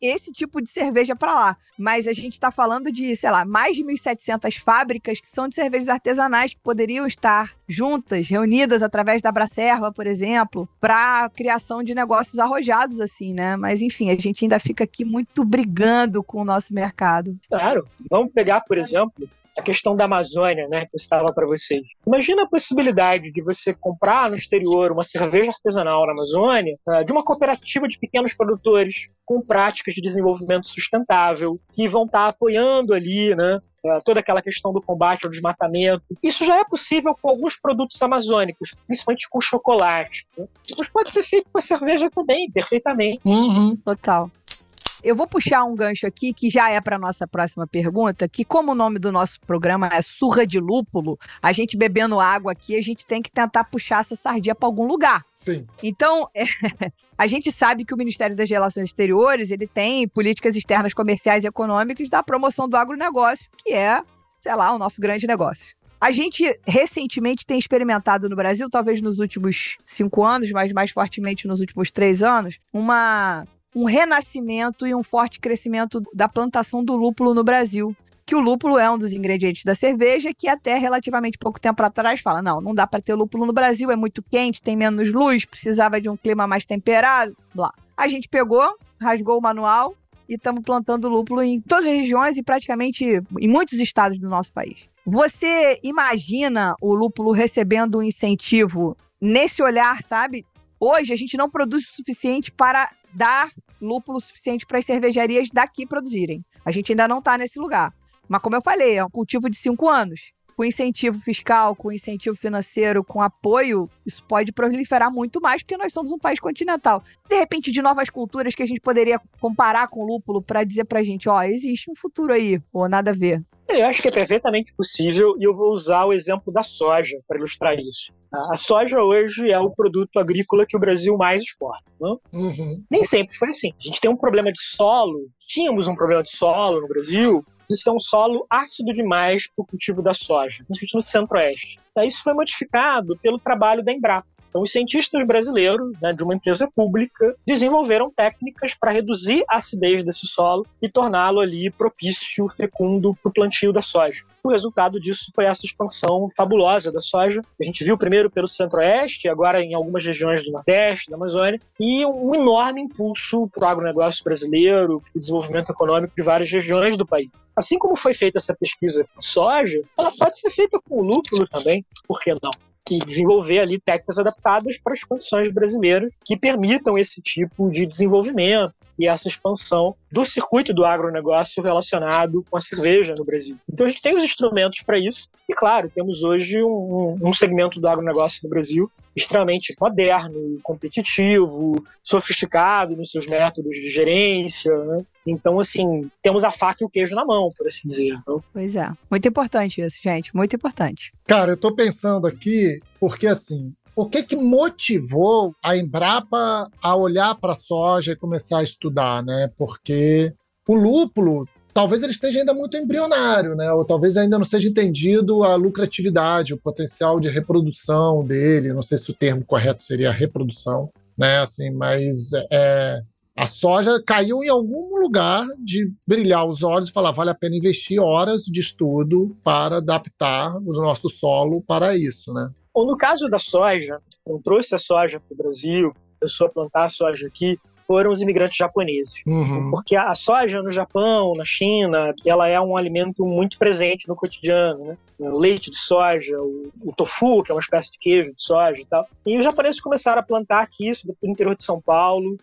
esse tipo de cerveja para lá, mas a gente está falando de, sei lá, mais de 1.700 fábricas que são de cervejas artesanais que poderiam estar juntas, reunidas através da Bracerva, por exemplo, para a criação de negócios arrojados assim, né? Mas enfim, a gente ainda fica aqui muito brigando com o nosso mercado. Claro. Vamos pegar, por exemplo, a questão da Amazônia, né, que eu estava para vocês. Imagina a possibilidade de você comprar no exterior uma cerveja artesanal na Amazônia uh, de uma cooperativa de pequenos produtores com práticas de desenvolvimento sustentável que vão estar tá apoiando ali, né, uh, toda aquela questão do combate ao desmatamento. Isso já é possível com alguns produtos amazônicos, principalmente com chocolate. Né? Mas pode ser feito com a cerveja também, perfeitamente. Uhum. Total. Eu vou puxar um gancho aqui que já é para nossa próxima pergunta, que como o nome do nosso programa é Surra de Lúpulo, a gente bebendo água aqui, a gente tem que tentar puxar essa sardinha para algum lugar. Sim. Então, é, a gente sabe que o Ministério das Relações Exteriores, ele tem políticas externas comerciais e econômicas da promoção do agronegócio, que é, sei lá, o nosso grande negócio. A gente recentemente tem experimentado no Brasil, talvez nos últimos cinco anos, mas mais fortemente nos últimos três anos, uma, um renascimento e um forte crescimento da plantação do lúpulo no Brasil. Que o lúpulo é um dos ingredientes da cerveja, que até relativamente pouco tempo atrás fala: não, não dá para ter lúpulo no Brasil, é muito quente, tem menos luz, precisava de um clima mais temperado, blá. A gente pegou, rasgou o manual e estamos plantando lúpulo em todas as regiões e praticamente em muitos estados do nosso país. Você imagina o lúpulo recebendo um incentivo nesse olhar, sabe? Hoje a gente não produz o suficiente para dar lúpulo suficiente para as cervejarias daqui produzirem. A gente ainda não está nesse lugar. Mas como eu falei, é um cultivo de cinco anos. Com incentivo fiscal, com incentivo financeiro, com apoio, isso pode proliferar muito mais, porque nós somos um país continental. De repente, de novas culturas que a gente poderia comparar com o lúpulo para dizer para a gente, ó, existe um futuro aí, ou nada a ver. Eu acho que é perfeitamente possível e eu vou usar o exemplo da soja para ilustrar isso. A soja hoje é o produto agrícola que o Brasil mais exporta. Não? Uhum. Nem sempre foi assim. A gente tem um problema de solo, tínhamos um problema de solo no Brasil, isso é um solo ácido demais para o cultivo da soja, principalmente no centro-oeste. Isso foi modificado pelo trabalho da Embrapa. Então, os cientistas brasileiros, né, de uma empresa pública, desenvolveram técnicas para reduzir a acidez desse solo e torná-lo ali propício, fecundo para o plantio da soja. O resultado disso foi essa expansão fabulosa da soja. A gente viu primeiro pelo centro-oeste, agora em algumas regiões do nordeste, da Amazônia, e um enorme impulso para o agronegócio brasileiro, para o desenvolvimento econômico de várias regiões do país. Assim como foi feita essa pesquisa com soja, ela pode ser feita com lúpulo também, por que não? Que desenvolver ali técnicas adaptadas para as condições brasileiras que permitam esse tipo de desenvolvimento e essa expansão do circuito do agronegócio relacionado com a cerveja no Brasil. Então a gente tem os instrumentos para isso e, claro, temos hoje um, um segmento do agronegócio no Brasil extremamente moderno, competitivo, sofisticado nos seus métodos de gerência. Né? Então, assim, temos a faca e o queijo na mão, por assim dizer. Então... Pois é. Muito importante isso, gente. Muito importante. Cara, eu tô pensando aqui, porque assim, o que que motivou a Embrapa a olhar para a soja e começar a estudar, né? Porque o lúpulo talvez ele esteja ainda muito embrionário, né? Ou talvez ainda não seja entendido a lucratividade, o potencial de reprodução dele. Não sei se o termo correto seria reprodução, né? Assim, mas é, a soja caiu em algum lugar de brilhar os olhos e falar vale a pena investir horas de estudo para adaptar o nosso solo para isso, né? Ou no caso da soja, quem trouxe a soja para o Brasil, começou a plantar a soja aqui, foram os imigrantes japoneses. Uhum. Porque a soja no Japão, na China, ela é um alimento muito presente no cotidiano, né? O leite de soja, o, o, tofu, que é uma espécie de queijo de soja e tal. E os japoneses começaram a plantar aqui, no interior de São Paulo,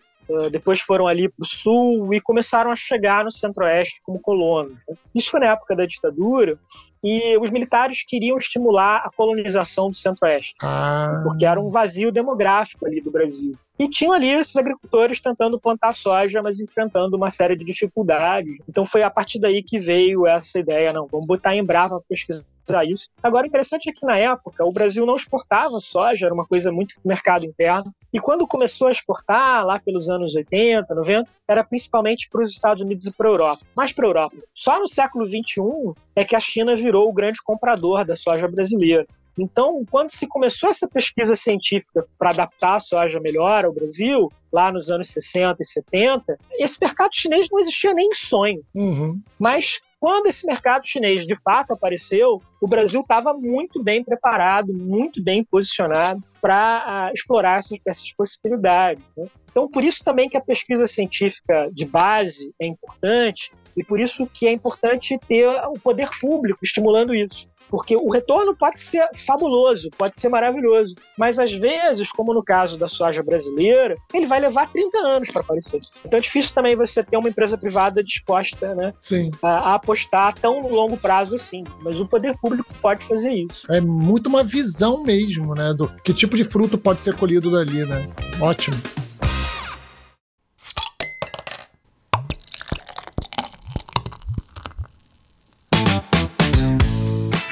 depois foram ali para o sul e começaram a chegar no centro-oeste como colonos. Né? Isso foi na época da ditadura e os militares queriam estimular a colonização do centro-oeste, ah. porque era um vazio demográfico ali do Brasil. E tinham ali esses agricultores tentando plantar soja, mas enfrentando uma série de dificuldades. Então foi a partir daí que veio essa ideia, não, vamos botar em Brava para pesquisar isso. Agora, interessante é que na época o Brasil não exportava soja, era uma coisa muito mercado interno. E quando começou a exportar, lá pelos anos 80, 90, era principalmente para os Estados Unidos e para a Europa. Mais para a Europa. Só no século XXI é que a China virou o grande comprador da soja brasileira. Então, quando se começou essa pesquisa científica para adaptar a soja melhor ao Brasil, lá nos anos 60 e 70, esse mercado chinês não existia nem em sonho. Uhum. Mas quando esse mercado chinês de fato apareceu, o Brasil estava muito bem preparado, muito bem posicionado para uh, explorar essas, essas possibilidades. Né? Então, por isso também que a pesquisa científica de base é importante e por isso que é importante ter o poder público estimulando isso. Porque o retorno pode ser fabuloso, pode ser maravilhoso, mas às vezes, como no caso da soja brasileira, ele vai levar 30 anos para aparecer. Então é difícil também você ter uma empresa privada disposta né, a, a, apostar a tão longo prazo assim. Mas o poder público pode fazer isso. É muito uma visão mesmo, né? Do que tipo de fruto pode ser colhido dali, né? Ótimo.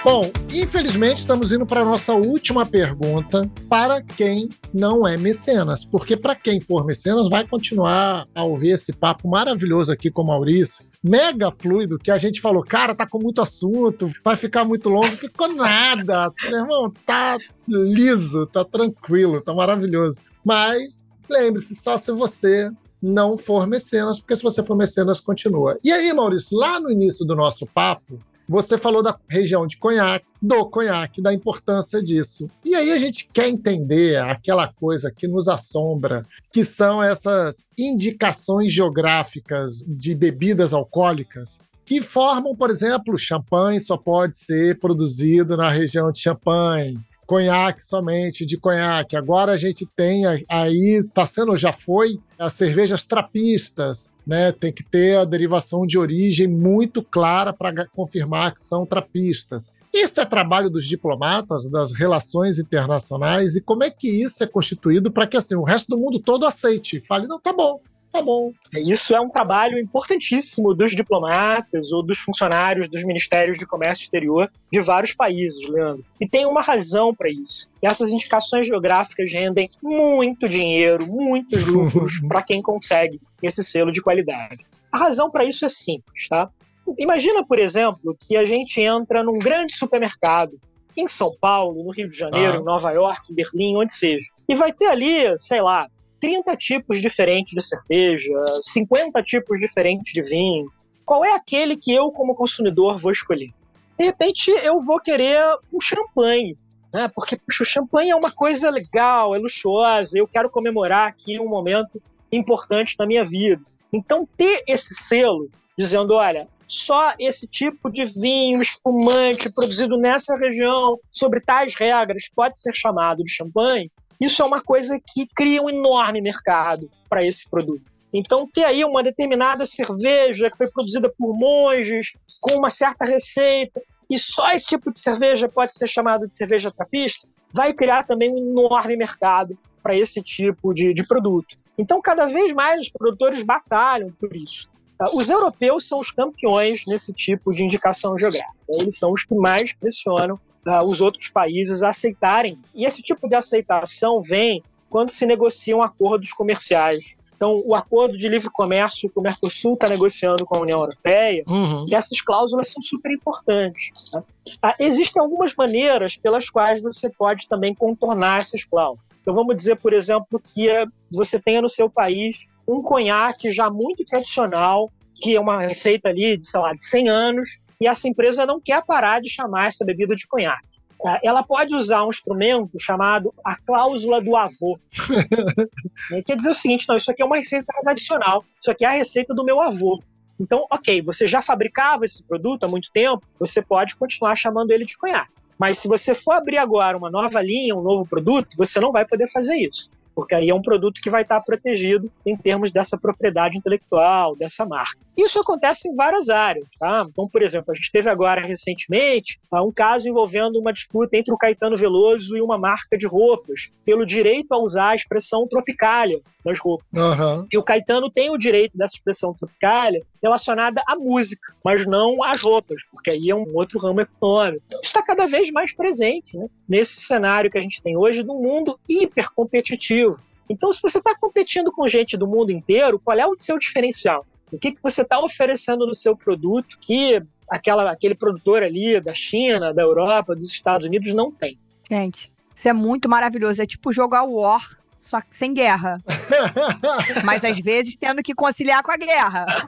Bom, infelizmente estamos indo para a nossa última pergunta para quem não é mecenas, porque para quem for mecenas vai continuar a ouvir esse papo maravilhoso aqui com o Maurício, mega fluido, que a gente falou, cara, tá com muito assunto, vai ficar muito longo, ficou nada, meu irmão, tá liso, tá tranquilo, tá maravilhoso. Mas lembre-se, só se você não for mecenas, porque se você for mecenas, continua. E aí, Maurício, lá no início do nosso papo, você falou da região de conhaque, do conhaque, da importância disso. E aí a gente quer entender aquela coisa que nos assombra, que são essas indicações geográficas de bebidas alcoólicas que formam, por exemplo, champanhe só pode ser produzido na região de Champagne, conhaque somente de conhaque. Agora a gente tem aí, está sendo, já foi, as cervejas trapistas, né? Tem que ter a derivação de origem muito clara para confirmar que são trapistas. Isso é trabalho dos diplomatas, das relações internacionais, e como é que isso é constituído para que assim, o resto do mundo todo aceite? Fale, não, tá bom, tá bom. Isso é um trabalho importantíssimo dos diplomatas ou dos funcionários dos ministérios de comércio exterior de vários países, Leandro. E tem uma razão para isso. E essas indicações geográficas rendem muito dinheiro, muitos lucros para quem consegue esse selo de qualidade. A razão para isso é simples, tá? Imagina, por exemplo, que a gente entra num grande supermercado em São Paulo, no Rio de Janeiro, ah. em Nova York, em Berlim, onde seja. E vai ter ali, sei lá, 30 tipos diferentes de cerveja, 50 tipos diferentes de vinho. Qual é aquele que eu, como consumidor, vou escolher? De repente, eu vou querer um champanhe, né? Porque puxa, o champanhe é uma coisa legal, é luxuosa, eu quero comemorar aqui um momento importante na minha vida. Então, ter esse selo dizendo: olha, só esse tipo de vinho espumante produzido nessa região, sobre tais regras, pode ser chamado de champanhe, isso é uma coisa que cria um enorme mercado para esse produto. Então, ter aí uma determinada cerveja que foi produzida por monges, com uma certa receita, e só esse tipo de cerveja pode ser chamado de cerveja trapista, vai criar também um enorme mercado para esse tipo de, de produto. Então, cada vez mais os produtores batalham por isso. Os europeus são os campeões nesse tipo de indicação geográfica. Eles são os que mais pressionam uh, os outros países aceitarem. E esse tipo de aceitação vem quando se negociam acordos comerciais. Então, o acordo de livre comércio que o Mercosul está negociando com a União Europeia, uhum. essas cláusulas são super importantes. Né? Ah, existem algumas maneiras pelas quais você pode também contornar essas cláusulas. Então, vamos dizer, por exemplo, que eh, você tenha no seu país um conhaque já muito tradicional, que é uma receita ali de, sei lá, de 100 anos, e essa empresa não quer parar de chamar essa bebida de conhaque. Tá? Ela pode usar um instrumento chamado a cláusula do avô. Quer dizer o seguinte: não, isso aqui é uma receita tradicional, isso aqui é a receita do meu avô. Então, ok, você já fabricava esse produto há muito tempo, você pode continuar chamando ele de conhaque. Mas se você for abrir agora uma nova linha, um novo produto, você não vai poder fazer isso porque aí é um produto que vai estar protegido em termos dessa propriedade intelectual, dessa marca. Isso acontece em várias áreas. Tá? Então, por exemplo, a gente teve agora recentemente tá, um caso envolvendo uma disputa entre o Caetano Veloso e uma marca de roupas pelo direito a usar a expressão tropicália nas roupas. Uhum. E o Caetano tem o direito dessa expressão tropicália relacionada à música, mas não às roupas, porque aí é um outro ramo econômico. Está cada vez mais presente né, nesse cenário que a gente tem hoje do mundo hipercompetitivo. Então, se você está competindo com gente do mundo inteiro, qual é o seu diferencial? O que, que você está oferecendo no seu produto que aquela, aquele produtor ali da China, da Europa, dos Estados Unidos não tem? Gente, isso é muito maravilhoso. É tipo jogar War só que sem guerra. Mas às vezes tendo que conciliar com a guerra.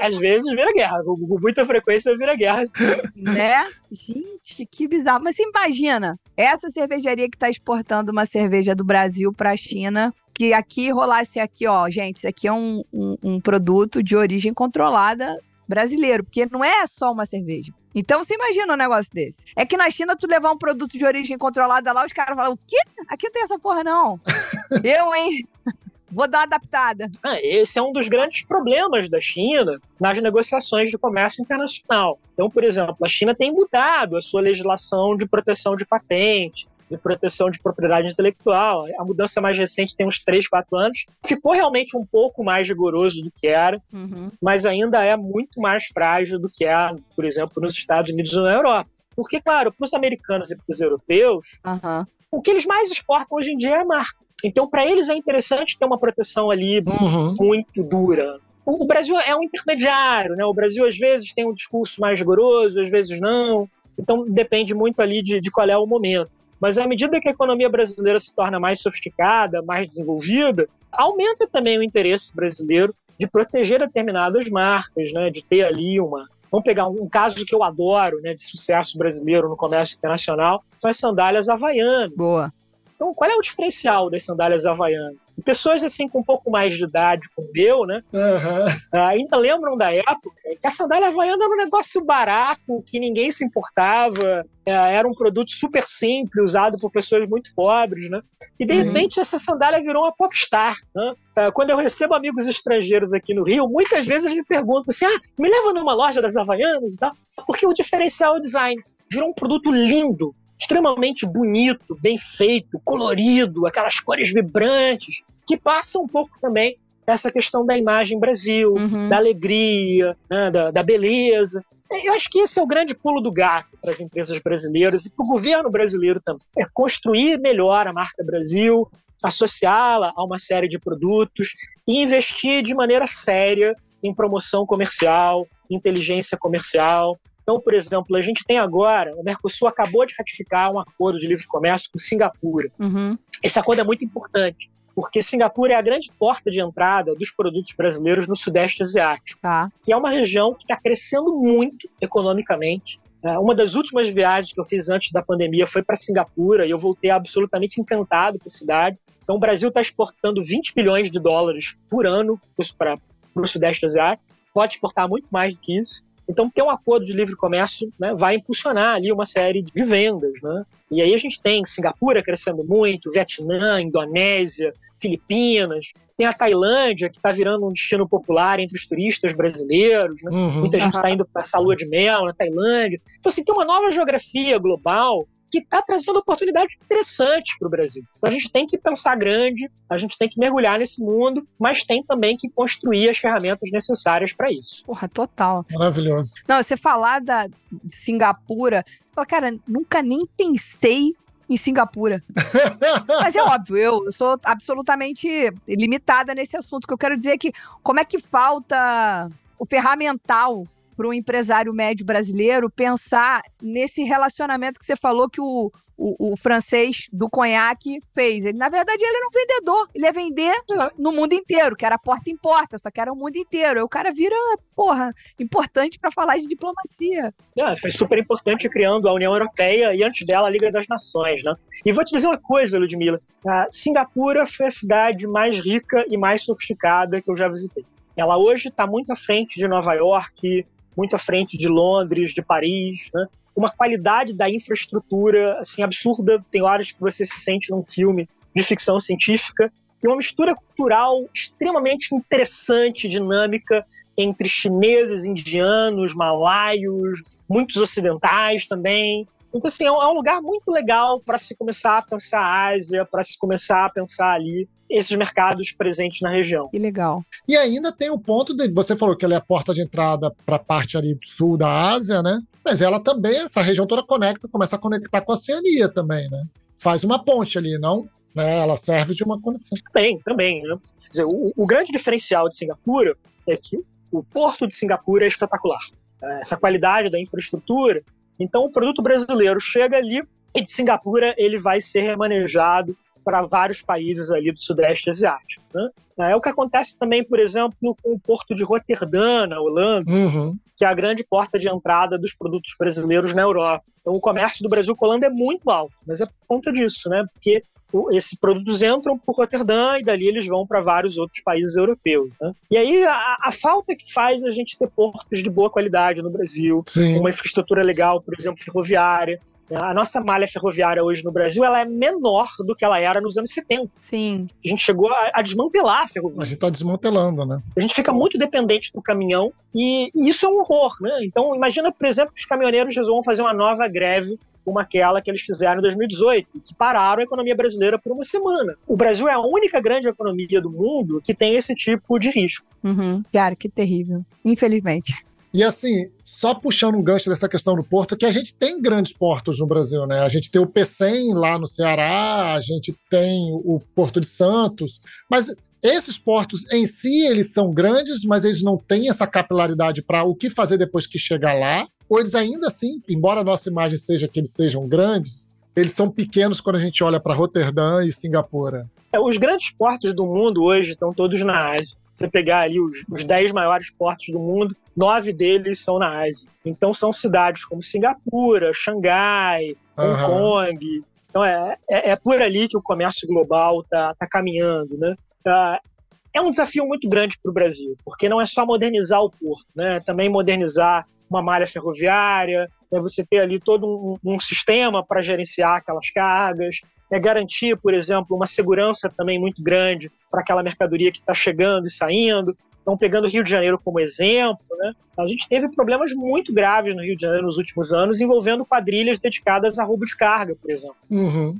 Às vezes vira guerra, com muita frequência vira guerra. Né? Gente, que bizarro. Mas você imagina, essa cervejaria que está exportando uma cerveja do Brasil para a China, que aqui rolasse aqui, ó, gente, isso aqui é um, um, um produto de origem controlada brasileiro, porque não é só uma cerveja. Então você imagina um negócio desse. É que na China, tu levar um produto de origem controlada lá, os caras falam: o quê? Aqui não tem essa porra, não. Eu, hein? Vou dar uma adaptada. Ah, esse é um dos grandes problemas da China nas negociações de comércio internacional. Então, por exemplo, a China tem mudado a sua legislação de proteção de patente, de proteção de propriedade intelectual. A mudança mais recente tem uns 3, 4 anos. Ficou realmente um pouco mais rigoroso do que era, Uhum. mas ainda é muito mais frágil do que é, por exemplo, nos Estados Unidos ou na Europa. Porque, claro, para os americanos e para os europeus, Aham. o que eles mais exportam hoje em dia é a marca. Então, para eles é interessante ter uma proteção ali Uhum. muito dura. O o Brasil é um intermediário, né? O Brasil às vezes tem um discurso mais rigoroso, às vezes não. Então depende muito ali de, de qual é o momento. Mas à medida que a economia brasileira se torna mais sofisticada, mais desenvolvida, aumenta também o interesse brasileiro de proteger determinadas marcas, né? De ter ali uma. Vamos pegar um, caso que eu adoro, né? De sucesso brasileiro no comércio internacional, são as sandálias havaianas. Boa. Então, qual é o diferencial das sandálias havaianas? Pessoas assim com um pouco mais de idade, como eu, né, ah, ainda lembram da época que a sandália havaiana era um negócio barato, que ninguém se importava, eh, era um produto super simples, usado por pessoas muito pobres, né? E de Uhum. repente essa sandália virou uma popstar, né? Ah, Quando eu recebo amigos estrangeiros aqui no Rio, muitas vezes eles me perguntam assim, ah, me leva numa loja das havaianas e tal, porque o diferencial é o design. Virou um produto lindo, extremamente bonito, bem feito, colorido, aquelas cores vibrantes, que passa um pouco também essa questão da imagem Brasil, Uhum. da alegria, né, da, da beleza. Eu acho que esse é o grande pulo do gato para as empresas brasileiras e para o governo brasileiro também. É construir melhor a marca Brasil, associá-la a uma série de produtos e investir de maneira séria em promoção comercial, inteligência comercial. Então, por exemplo, a gente tem agora, o Mercosul acabou de ratificar um acordo de livre comércio com Singapura. Uhum. Esse acordo é muito importante, porque Singapura é a grande porta de entrada dos produtos brasileiros no Sudeste Asiático, Tá. que é uma região que está crescendo muito economicamente. É, Uma das últimas viagens que eu fiz antes da pandemia foi para Singapura e eu voltei absolutamente encantado com a cidade. Então, o Brasil está exportando 20 bilhões de dólares por ano para o Sudeste Asiático, pode exportar muito mais do que isso. Então, ter um acordo de livre comércio né, vai impulsionar ali uma série de vendas. Né? E aí a gente tem Singapura crescendo muito, Vietnã, Indonésia, Filipinas, tem a Tailândia, que está virando um destino popular entre os turistas brasileiros. Né? Uhum. Muita gente está indo para essa lua de mel na Tailândia. Então, assim, tem uma nova geografia global que está trazendo oportunidades interessantes para o Brasil. Então, a gente tem que pensar grande, a gente tem que mergulhar nesse mundo, mas tem também que construir as ferramentas necessárias para isso. Porra, total. Maravilhoso. Não, você falar da de Singapura, você fala, cara, nunca nem pensei em Singapura. Mas é óbvio, eu sou absolutamente limitada nesse assunto. O que eu quero dizer é que como é que falta o ferramental para um empresário médio brasileiro pensar nesse relacionamento que você falou que o, o, o francês do conhaque fez. Ele, na verdade, ele era um vendedor. Ele ia vender no mundo inteiro, que era porta em porta, só que era o mundo inteiro. Aí o cara vira, porra, importante para falar de diplomacia. Ah, foi super importante criando a União Europeia e antes dela a Liga das Nações, né? E vou te dizer uma coisa, Ludmila. A Singapura foi a cidade mais rica e mais sofisticada que eu já visitei. Ela hoje está muito à frente de Nova York, muito à frente de Londres, de Paris, né? Uma qualidade da infraestrutura assim absurda. Tem horas que você se sente num filme de ficção científica e uma mistura cultural extremamente interessante, dinâmica entre chineses, indianos, malaios, muitos ocidentais também. Então, assim, é um, é um lugar muito legal para se começar a pensar a Ásia, para se começar a pensar ali esses mercados presentes na região. Que legal. E ainda tem o ponto de você falou que ela é a porta de entrada para a parte ali do sul da Ásia, né? Mas ela também, essa região toda conecta, começa a conectar com a Oceania também, né? Faz uma ponte ali, não? Né? Ela serve de uma conexão. Também, também. Né? Quer dizer, o, o grande diferencial de Singapura é que o porto de Singapura é espetacular. Essa qualidade da infraestrutura. Então, o produto brasileiro chega ali e de Singapura ele vai ser remanejado para vários países ali do Sudeste Asiático. Né? É o que acontece também, por exemplo, com o porto de Roterdã, na Holanda, Uhum. que é a grande porta de entrada dos produtos brasileiros na Europa. Então, o comércio do Brasil com a Holanda é muito alto, mas é por conta disso, né? Porque esses produtos entram por Roterdã e dali eles vão para vários outros países europeus. Né? E aí a, a falta que faz a gente ter portos de boa qualidade no Brasil, Sim. uma infraestrutura legal, por exemplo, ferroviária. A nossa malha ferroviária hoje no Brasil ela é menor do que ela era nos anos 70. Sim. A gente chegou a, a desmantelar a ferrovia. A gente está desmantelando, né? A gente fica muito dependente do caminhão e, e isso é um horror, né? Então, imagina, por exemplo, que os caminhoneiros resolvam fazer uma nova greve como aquela que eles fizeram em 2018, que pararam a economia brasileira por uma semana. O Brasil é a única grande economia do mundo que tem esse tipo de risco. Uhum. Cara, que terrível. Infelizmente. E assim, só puxando um gancho dessa questão do porto, que a gente tem grandes portos no Brasil, né? A gente tem o P100 lá no Ceará, a gente tem o Porto de Santos, mas esses portos em si, eles são grandes, mas eles não têm essa capilaridade para o que fazer depois que chegar lá. Eles ainda assim, embora a nossa imagem seja que eles sejam grandes, eles são pequenos quando a gente olha para Roterdã e Singapura. É, os grandes portos do mundo hoje estão todos na Ásia. Você pegar ali os, os dez maiores portos do mundo, nove deles são na Ásia. Então são cidades como Singapura, Xangai, Hong uhum. Kong. Então é, é, é, por ali que o comércio global está tá caminhando, né? Uh, é um desafio muito grande para o Brasil, porque não é só modernizar o porto, né? também modernizar uma malha ferroviária, é você ter ali todo um, um sistema para gerenciar aquelas cargas, é garantir, por exemplo, uma segurança também muito grande para aquela mercadoria que está chegando e saindo. Então, pegando o Rio de Janeiro como exemplo, né, a gente teve problemas muito graves no Rio de Janeiro nos últimos anos envolvendo quadrilhas dedicadas a roubo de carga, por exemplo. Uhum.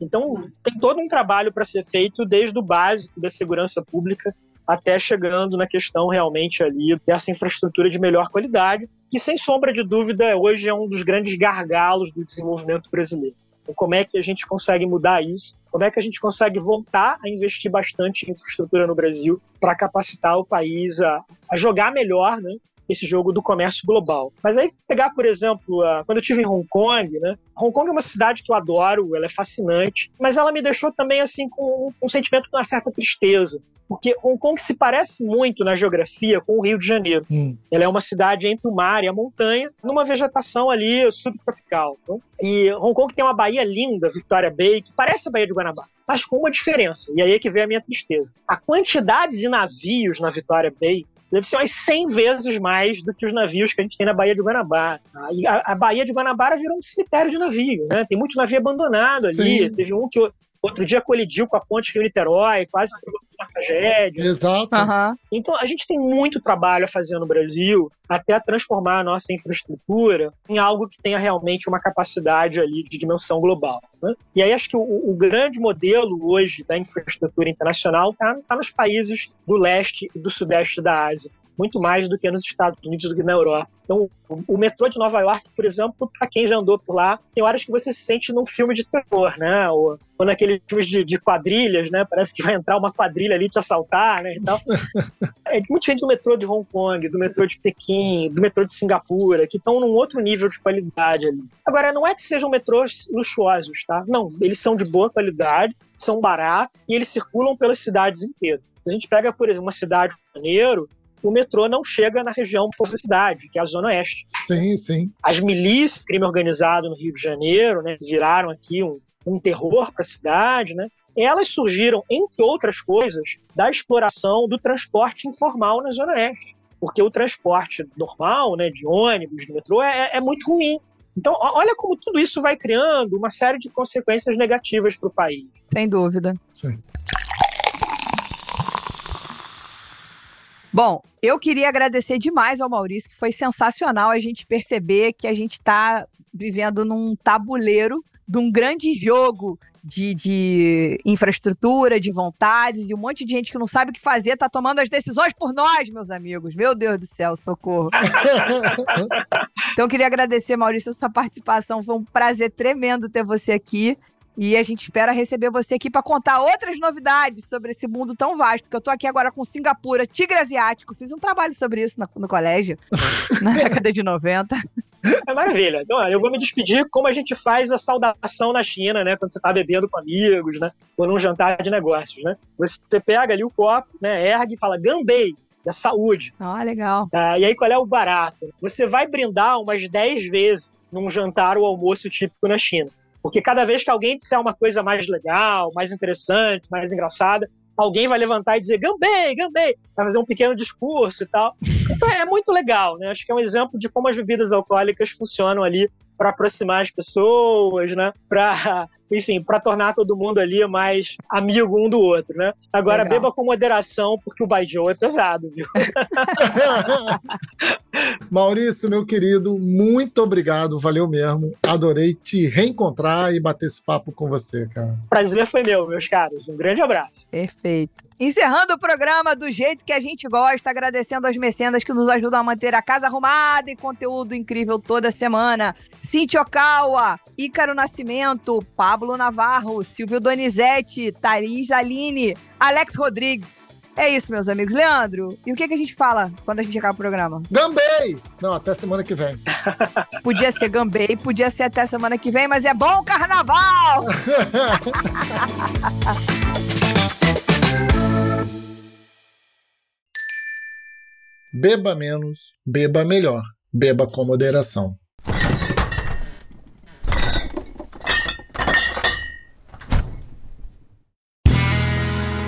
Então, tem todo um trabalho para ser feito desde o básico da segurança pública até chegando na questão realmente ali dessa infraestrutura de melhor qualidade, que sem sombra de dúvida hoje é um dos grandes gargalos do desenvolvimento brasileiro. Então, como é que a gente consegue mudar isso? Como é que a gente consegue voltar a investir bastante em infraestrutura no Brasil para capacitar o país a, a jogar melhor, né? Esse jogo do comércio global. Mas aí pegar, por exemplo, quando eu estive em Hong Kong, né? Hong Kong é uma cidade que eu adoro, ela é fascinante, mas ela me deixou também assim com um, um sentimento de uma certa tristeza, porque Hong Kong se parece muito na geografia com o Rio de Janeiro. Hum. Ela é uma cidade entre o mar e a montanha, numa vegetação ali subtropical. Né? E Hong Kong tem uma baía linda, Victoria Bay, que parece a Baía de Guanabara, mas com uma diferença. E aí é que vem a minha tristeza. A quantidade de navios na Victoria Bay deve ser umas 100 vezes mais do que os navios que a gente tem na Baía de Guanabara. E a, a Baía de Guanabara virou um cemitério de navio, né? Tem muito navio abandonado ali. Sim. Teve um que outro dia colidiu com a ponte Rio-Niterói, quase tragédia. Exato. Uhum. Então, a gente tem muito trabalho a fazer no Brasil até transformar a nossa infraestrutura em algo que tenha realmente uma capacidade ali de dimensão global. Né? E aí acho que o, o, grande modelo hoje da infraestrutura internacional está tá nos países do leste e do sudeste da Ásia muito mais do que nos Estados Unidos, do que na Europa. Então, o, metrô de Nova York, por exemplo, para quem já andou por lá, tem horas que você se sente num filme de terror, né? Ou, ou naqueles filmes de, de, quadrilhas, né? Parece que vai entrar uma quadrilha ali te assaltar, né? E tal. é muito diferente do metrô de Hong Kong, do metrô de Pequim, do metrô de Singapura, que estão num outro nível de qualidade ali. Agora, não é que sejam metrôs luxuosos, tá? Não, eles são de boa qualidade, são baratos e eles circulam pelas cidades inteiras. Se a gente pega, por exemplo, uma cidade de Janeiro, o metrô não chega na região da cidade, que é a Zona Oeste. Sim, sim. As milícias, crime organizado no Rio de Janeiro, né, viraram aqui um, um terror para a cidade, né? Elas surgiram, entre outras coisas, da exploração do transporte informal na Zona Oeste. Porque o transporte normal, né, de ônibus, de metrô, é, é muito ruim. Então, olha como tudo isso vai criando uma série de consequências negativas para o país. Sem dúvida. Sim. Bom, eu queria agradecer demais ao Maurício, que foi sensacional a gente perceber que a gente está vivendo num tabuleiro de um grande jogo de, de, infraestrutura, de vontades, e um monte de gente que não sabe o que fazer está tomando as decisões por nós, meus amigos. Meu Deus do céu, socorro. então, eu queria agradecer, Maurício, a sua participação. Foi um prazer tremendo ter você aqui. E a gente espera receber você aqui para contar outras novidades sobre esse mundo tão vasto. Que eu tô aqui agora com Singapura, tigre asiático. Fiz um trabalho sobre isso no, no colégio, na década de 90. É maravilha. Então, eu vou me despedir como a gente faz a saudação na China, né? Quando você está bebendo com amigos, né? Ou num jantar de negócios, né? Você pega ali o copo, né? Ergue e fala gambei, da saúde. Ah, legal. Ah, e aí, qual é o barato? Você vai brindar umas 10 vezes num jantar ou almoço típico na China. Porque cada vez que alguém disser uma coisa mais legal, mais interessante, mais engraçada, alguém vai levantar e dizer gambei, gambei, vai fazer um pequeno discurso e tal. Então é muito legal, né? Acho que é um exemplo de como as bebidas alcoólicas funcionam ali para aproximar as pessoas, né? Para enfim, para tornar todo mundo ali mais amigo um do outro, né? Agora Legal. beba com moderação, porque o Baijiu é pesado, viu? Maurício, meu querido, muito obrigado, valeu mesmo. Adorei te reencontrar e bater esse papo com você, cara. Prazer foi meu, meus caros. Um grande abraço. Perfeito. Encerrando o programa do jeito que a gente gosta, agradecendo aos mecenas que nos ajudam a manter a casa arrumada e conteúdo incrível toda semana. Cintia Okawa, Ícaro Nascimento, Pablo Navarro, Silvio Donizete, Thaís Aline, Alex Rodrigues. É isso, meus amigos. Leandro, e o que, que a gente fala quando a gente acaba o programa? Gambei! Não, até semana que vem. Podia ser Gambei, podia ser até semana que vem, mas é bom carnaval! Beba menos, beba melhor. Beba com moderação.